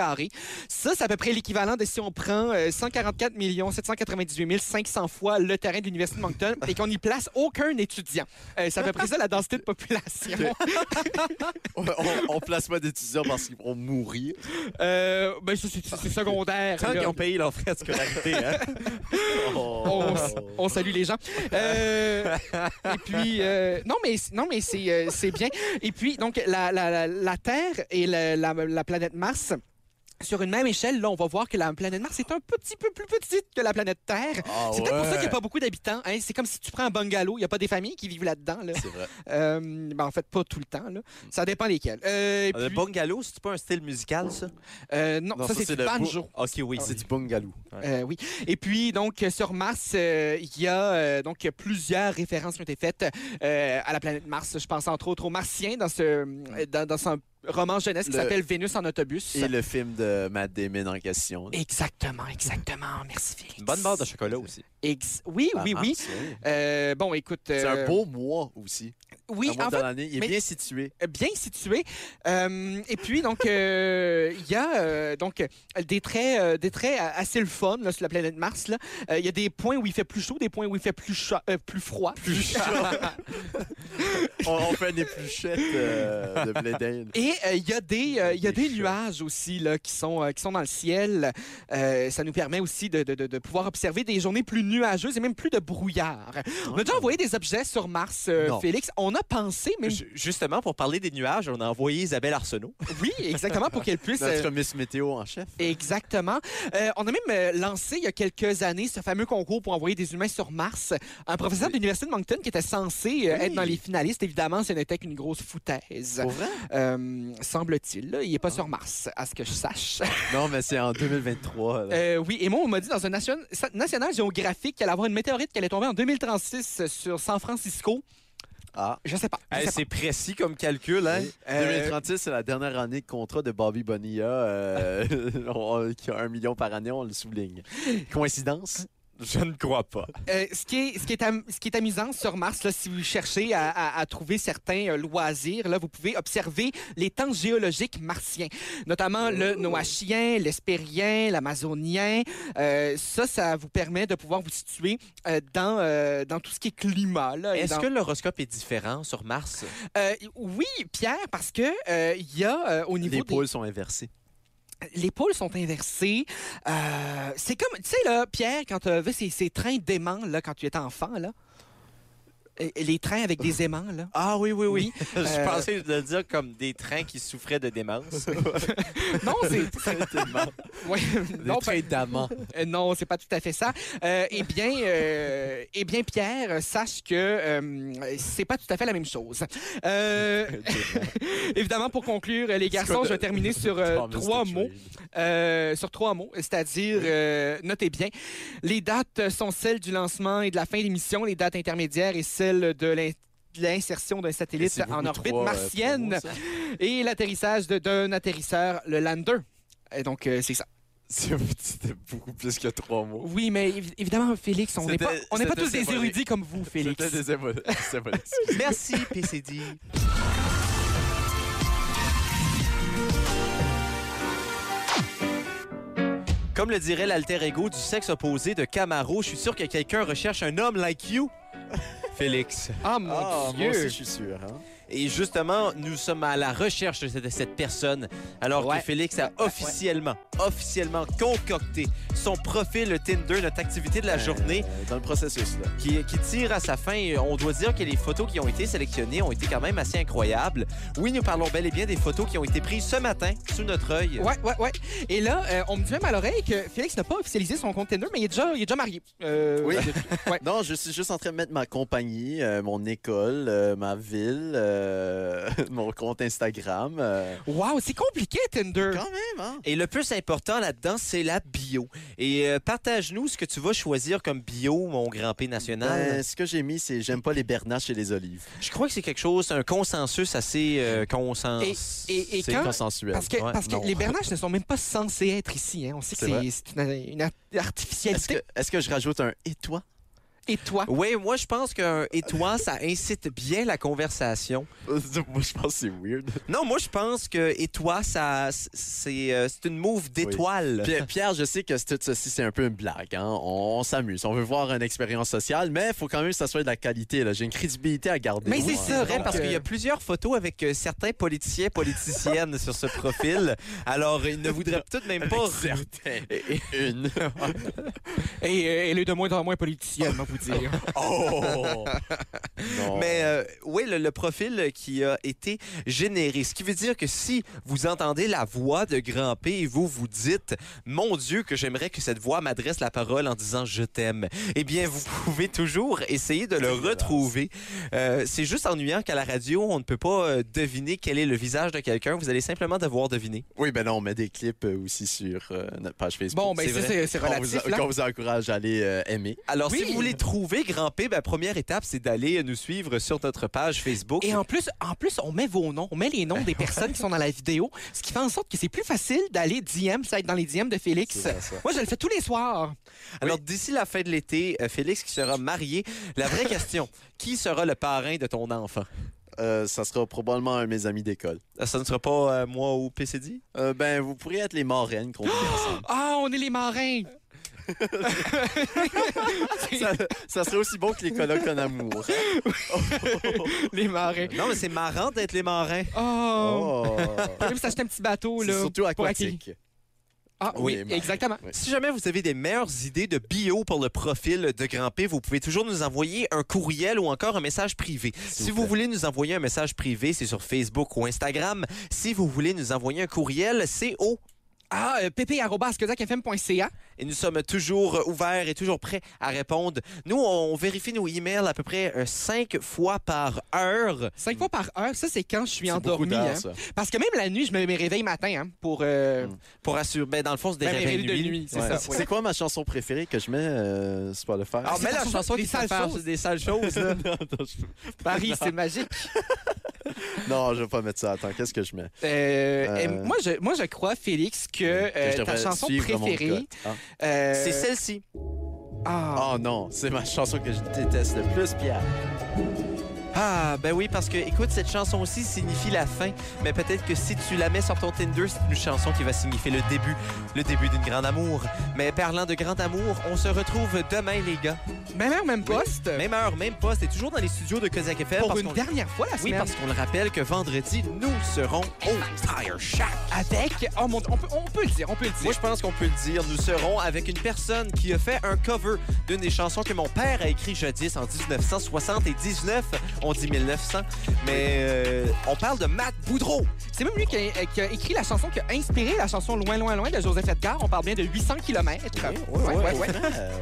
Ça, c'est à peu près l'équivalent de si on prend euh, 144 798 500 fois le terrain de l'Université de Moncton et qu'on n'y place aucun étudiant. Euh, c'est à peu près ça la densité de population. on, on place pas d'étudiants parce qu'ils vont mourir. Ben ça, c'est c'est secondaire. Tant qu'ils ont payé leurs frais scolarité, hein? on, on salue les gens. Euh, et puis, euh, non, mais, non, mais c'est euh, c'est bien. Et puis, donc, la, la, la, la Terre et la planète Mars. Sur une même échelle, là, on va voir que la planète Mars est un petit peu plus petite que la planète Terre. Ah c'est peut-être pour ça qu'il n'y a pas beaucoup d'habitants. hein. C'est comme si tu prends un bungalow, il n'y a pas des familles qui vivent là-dedans. Là. C'est vrai. Euh, ben, en fait, pas tout le temps. Là. Ça dépend lesquels. Euh, Le puis- bungalow, c'est pas un style musical, ça? euh, non, Non, ça, ça, c'est c'est du le banjo. OK, oui. C'est du bungaloo. Euh, oui. Et puis, donc, euh, sur Mars, euh, il y a euh, donc plusieurs références qui ont été faites euh, à la planète Mars. Je pense entre autres aux Martiens dans ce euh, dans, dans son roman jeunesse qui Le- s'appelle Vénus en autobus. Et le film de Matt Damon en question. Exactement, exactement. Merci, Félix. Une bonne barre de chocolat aussi. Ex- oui, oui, oui. Euh, bon, écoute. C'est euh, un beau mois aussi. Oui, en fait. Il est mais- bien situé. bien situé. Euh, et puis, donc, euh, il y a euh, donc euh, des traits, euh, des traits assez le fun là, sur la planète Mars. Euh, Il y a des points où il fait plus chaud, des points où il fait plus, cha- euh, plus froid. Plus chaud. on, on fait une épluchette euh, de blé d'Inde. Et euh, il y a des, euh, il y a Des nuages aussi là, qui, sont, euh, qui sont dans le ciel. Euh, ça nous permet aussi de, de- de- de pouvoir observer des journées plus nuageuses et même plus de brouillard. On a déjà envoyé des objets sur Mars, euh. Félix. On a pensé. Ju- Justement, pour parler des nuages, on a envoyé Isabelle Arsenault. Oui, exactement, pour qu'elle puisse... euh, Notre Miss Météo en chef. Exactement. Euh, on a même euh, lancé il y a quelques années ce fameux concours pour envoyer des humains sur Mars. Un professeur de l'Université de Moncton qui était censé euh, Oui. être dans les finalistes, évidemment, ce n'était qu'une grosse foutaise. Pour vrai? Euh, Semble-t-il. Il n'est pas sur Mars, à ce que je sache. Non, mais c'est en 2023. là. Euh, oui, et moi, on m'a dit dans un nation... National Géographique qu'il allait avoir une météorite qui allait tomber en 2036 sur San Francisco. Ah. Je sais pas. je Hey, sais pas. c'est précis comme calcul, hein? Euh, 2036, c'est la dernière année de contrat de Bobby Bonilla, euh, qui a un million par année, on le souligne. Coïncidence? Je ne crois pas. Euh, ce, qui est, ce, qui est am- ce qui est amusant sur Mars, là, si vous cherchez à, à- à trouver certains euh, loisirs, là, vous pouvez observer les temps géologiques martiens, notamment le noachien, l'hespérien, l'amazonien. Euh, ça, ça vous permet de pouvoir vous situer euh, dans, euh, dans tout ce qui est climat. Est-ce dans- que l'horoscope est différent sur Mars? Euh, oui, Pierre, parce que euh, il y a euh, au niveau Les des pôles sont inversés. Les pôles sont inversés. Euh, c'est comme, tu sais, là, Pierre, quand tu vu ces, ces trains d'aimants, là, quand tu étais enfant, là, les trains avec des aimants, là. Ah oui, oui, oui. Euh, Je pensais de le dire comme des trains qui souffraient de démence. Non, c'est. Ouais, non, Les trains d'amants. Euh, non, c'est pas tout à fait ça. Euh, eh bien, euh, eh bien, Pierre, euh, sache que euh, c'est pas tout à fait la même chose. Euh, évidemment, pour conclure, les garçons, je vais terminer sur euh, trois mots. Euh, sur trois mots, c'est-à-dire, euh, notez bien, les dates sont celles du lancement et de la fin de l'émission, les dates intermédiaires et celles de l'in- l'insertion d'un satellite en orbite euh, martienne et l'atterrissage d'un atterrisseur, le Lander. Et donc, euh, c'est ça. C'est- C'était beaucoup plus que trois mots. Oui, mais évi- évidemment, Félix, on n'est pas, on tous des érudits comme vous, Félix. Des. Merci, PCD. Comme le dirait l'alter ego du sexe opposé de Camaro, je suis sûr que quelqu'un recherche un homme like you. Félix. Ah, mon Ah, Dieu! moi aussi, je suis sûr. hein. Et justement, nous sommes à la recherche de cette, de cette personne, alors Ouais. que Félix a officiellement, officiellement concocté son profil Tinder, notre activité de la Euh, journée, Dans le processus, là. qui, qui tire à sa fin. Et On doit dire que les photos qui ont été sélectionnées ont été quand même assez incroyables. Oui, nous parlons bel et bien des photos qui ont été prises ce matin sous notre œil. Ouais, ouais, ouais. Et là, euh, on me dit même à l'oreille que Félix n'a pas officialisé son compte Tinder, mais il est déjà, il est déjà marié. Euh, Oui. ouais. Non, je suis juste en train de mettre ma compagnie, euh, mon école, euh, ma ville, euh, mon compte Instagram. euh, Wow, c'est compliqué, Tinder. Quand même, hein? Et le plus important là-dedans, c'est la bio. Et euh, partage-nous ce que tu vas choisir comme bio, mon grand P national. Ben, ce que j'ai mis, c'est j'aime pas les bernaches et les olives. Je crois que c'est quelque chose, un consensus assez euh, consens... Et- et- et C'est quand- consensuel. Parce que, Ouais, parce que non. les bernaches ne sont même pas censés être ici. Hein. On sait que C'est une, une art- Est-ce artificialité. que, est-ce que je rajoute un et toi? Et toi? Oui, moi, je pense qu'un et toi, ça incite bien la conversation. Moi, je pense que c'est weird. Non, moi, je pense que et toi, ça, c'est euh, c'est une move d'étoile. Pierre, Pierre, je sais que c'est- tout ceci, c'est un peu une blague. Hein? On, on s'amuse. On veut voir une expérience sociale, mais il faut quand même que ça soit de la qualité. là. J'ai une crédibilité à garder. Mais c'est c'est ça, vrai, parce qu'il y euh, a plusieurs photos avec euh, certains politiciens, politiciennes sur ce profil. Alors, il ne voudrait tout de même pas... Certain. Une. Et euh, elle est de moins en moins politicienne, va vous dire. Oh! Non. Mais euh, oui, le, le profil qui a été généré. Ce qui veut dire que si vous entendez la voix de Grand P et vous vous dites « Mon Dieu, que j'aimerais que cette voix m'adresse la parole en disant « Je t'aime », eh bien, vous pouvez toujours essayer de le retrouver. Euh, C'est juste ennuyant qu'à la radio, on ne peut pas euh, deviner quel est le visage de quelqu'un. Vous allez simplement devoir deviner. Oui, ben non, on met des clips aussi sur euh, notre page Facebook. Bon, ben C'est ça, vrai. c'est c'est Qu'on relatif. vous, qu'on vous encourage à aller euh, aimer. Alors, Oui. si vous voulez trouver Grand P, ben, première étape, c'est d'aller nous suivre sur notre page Facebook. Et en plus, en plus, on met vos noms, on met les noms des personnes qui sont dans la vidéo, ce qui fait en sorte que c'est plus facile d'aller DM, ça être dans les DM de Félix. Moi, je le fais tous les soirs. Alors, d'ici la fin de l'été, euh, Félix qui sera marié, la vraie question, qui sera le parrain de ton enfant? Euh, ça sera probablement un de mes amis d'école. Euh, Ça ne sera pas euh, moi ou PCD? Euh, ben, vous pourriez être les marraines qu'on ensemble. Ah, on est les marins. Ça, ça serait aussi bon que les colloques en amour. les marins. Non, mais c'est marrant d'être les marins. Oh. Oh. Même s'acheter un petit bateau, là. surtout pour aquatique. Ah oui, exactement. Oui. Si jamais vous avez des meilleures idées de bio pour le profil de Grand P, vous pouvez toujours nous envoyer un courriel ou encore un message privé. Si vous voulez nous envoyer un message privé, c'est sur Facebook ou Instagram. Si vous voulez nous envoyer un courriel, c'est au Ah, euh, pp.fm.ca. Et nous sommes toujours ouverts et toujours prêts à répondre. Nous, on vérifie nos emails à peu près euh, cinq fois par heure. Cinq fois par heure, ça, c'est quand je suis endormi. hein. ça. Parce que même la nuit, je me réveille matin hein, pour... euh, Mm. Pour assurer. Ben, dans le fond, c'est des ben, réveils réveil de nuit. nuit, c'est Ouais. ça. C'est quoi ma chanson préférée que je mets euh, Spotify? Ah, c'est mais ta la chanson chanson des qui sales choses. des sales choses. là. non, non, je... Paris, c'est magique. non, je vais pas mettre ça. Attends, qu'est-ce que je mets? Euh, et Euh. moi, je, moi, je crois, Félix, que, euh, je ta devrais chanson préférée... Ah. euh, C'est celle-ci. Ah. Oh non, c'est ma chanson que je déteste le plus, Pierre. Ah, ben oui, parce que, écoute, cette chanson aussi signifie la fin. Mais peut-être que si tu la mets sur ton Tinder, c'est une chanson qui va signifier le début, le début d'une grande amour. Mais parlant de grand amour, on se retrouve demain, les gars. Même heure, même poste. Même heure, même poste. Et toujours dans les studios de Kozak FM. pour parce une dernière fois la Oui, semaine. parce qu'on le rappelle que vendredi, nous serons au Tire Shack. Avec... Oh mon on peut, on peut le dire, on peut le dire. Moi, je pense qu'on peut le dire. Nous serons avec une personne qui a fait un cover d'une des chansons que mon père a écrit jadis en 1979. On dit 1900, mais euh, on parle de Matt Boudreau. C'est même lui qui a, euh, qui a écrit la chanson, qui a inspiré la chanson Loin, loin, loin de Joseph Edgar. On parle bien de 800 km. Ouais, ouais, ouais.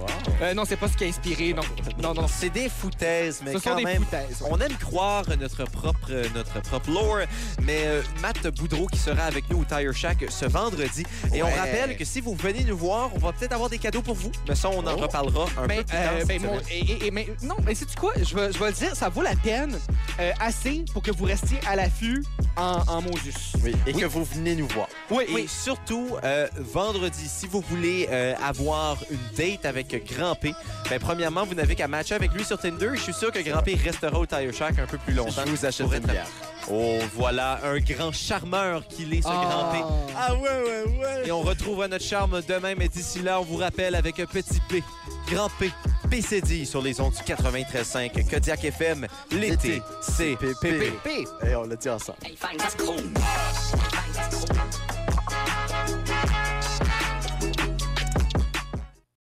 Wow. Euh, non, c'est pas ce qui a inspiré, non. Non, non, C'est des foutaises, mais Ce sont quand des même. foutaises. ouais. On aime croire notre propre, notre propre lore, mais euh, Matt Boudreau qui sera avec nous au Tire Shack ce vendredi. Et on rappelle que si vous venez nous voir, on va peut-être avoir des cadeaux pour vous. Mais ça, on en Oh. reparlera un Ben, peu plus tard. ben, cette mon- semaine. et, et- et- mais, non, mais sais-tu quoi? Je vais, je vais le dire, ça vaut la peine euh, assez pour que vous restiez à l'affût en, en Moses. Oui, et que vous venez nous voir. Oui, Et surtout, euh, vendredi, si vous voulez euh, avoir une date avec Grand P, ben, premièrement, vous n'avez qu'à matcher avec lui sur Tinder. Je suis sûr que Grand P restera au Tire Shack un peu plus longtemps. Je vous achète une être- bière. Oh, voilà, un grand charmeur qu'il est, ce Grand P. Ah ouais, ouais, ouais. Et on retrouve notre charme demain, mais d'ici là, on vous rappelle avec un petit P, Grand P, PCD sur les ondes du 93.5, Kodiak FM, l'été, c'est Pépé. P. Et on l'a dit ensemble.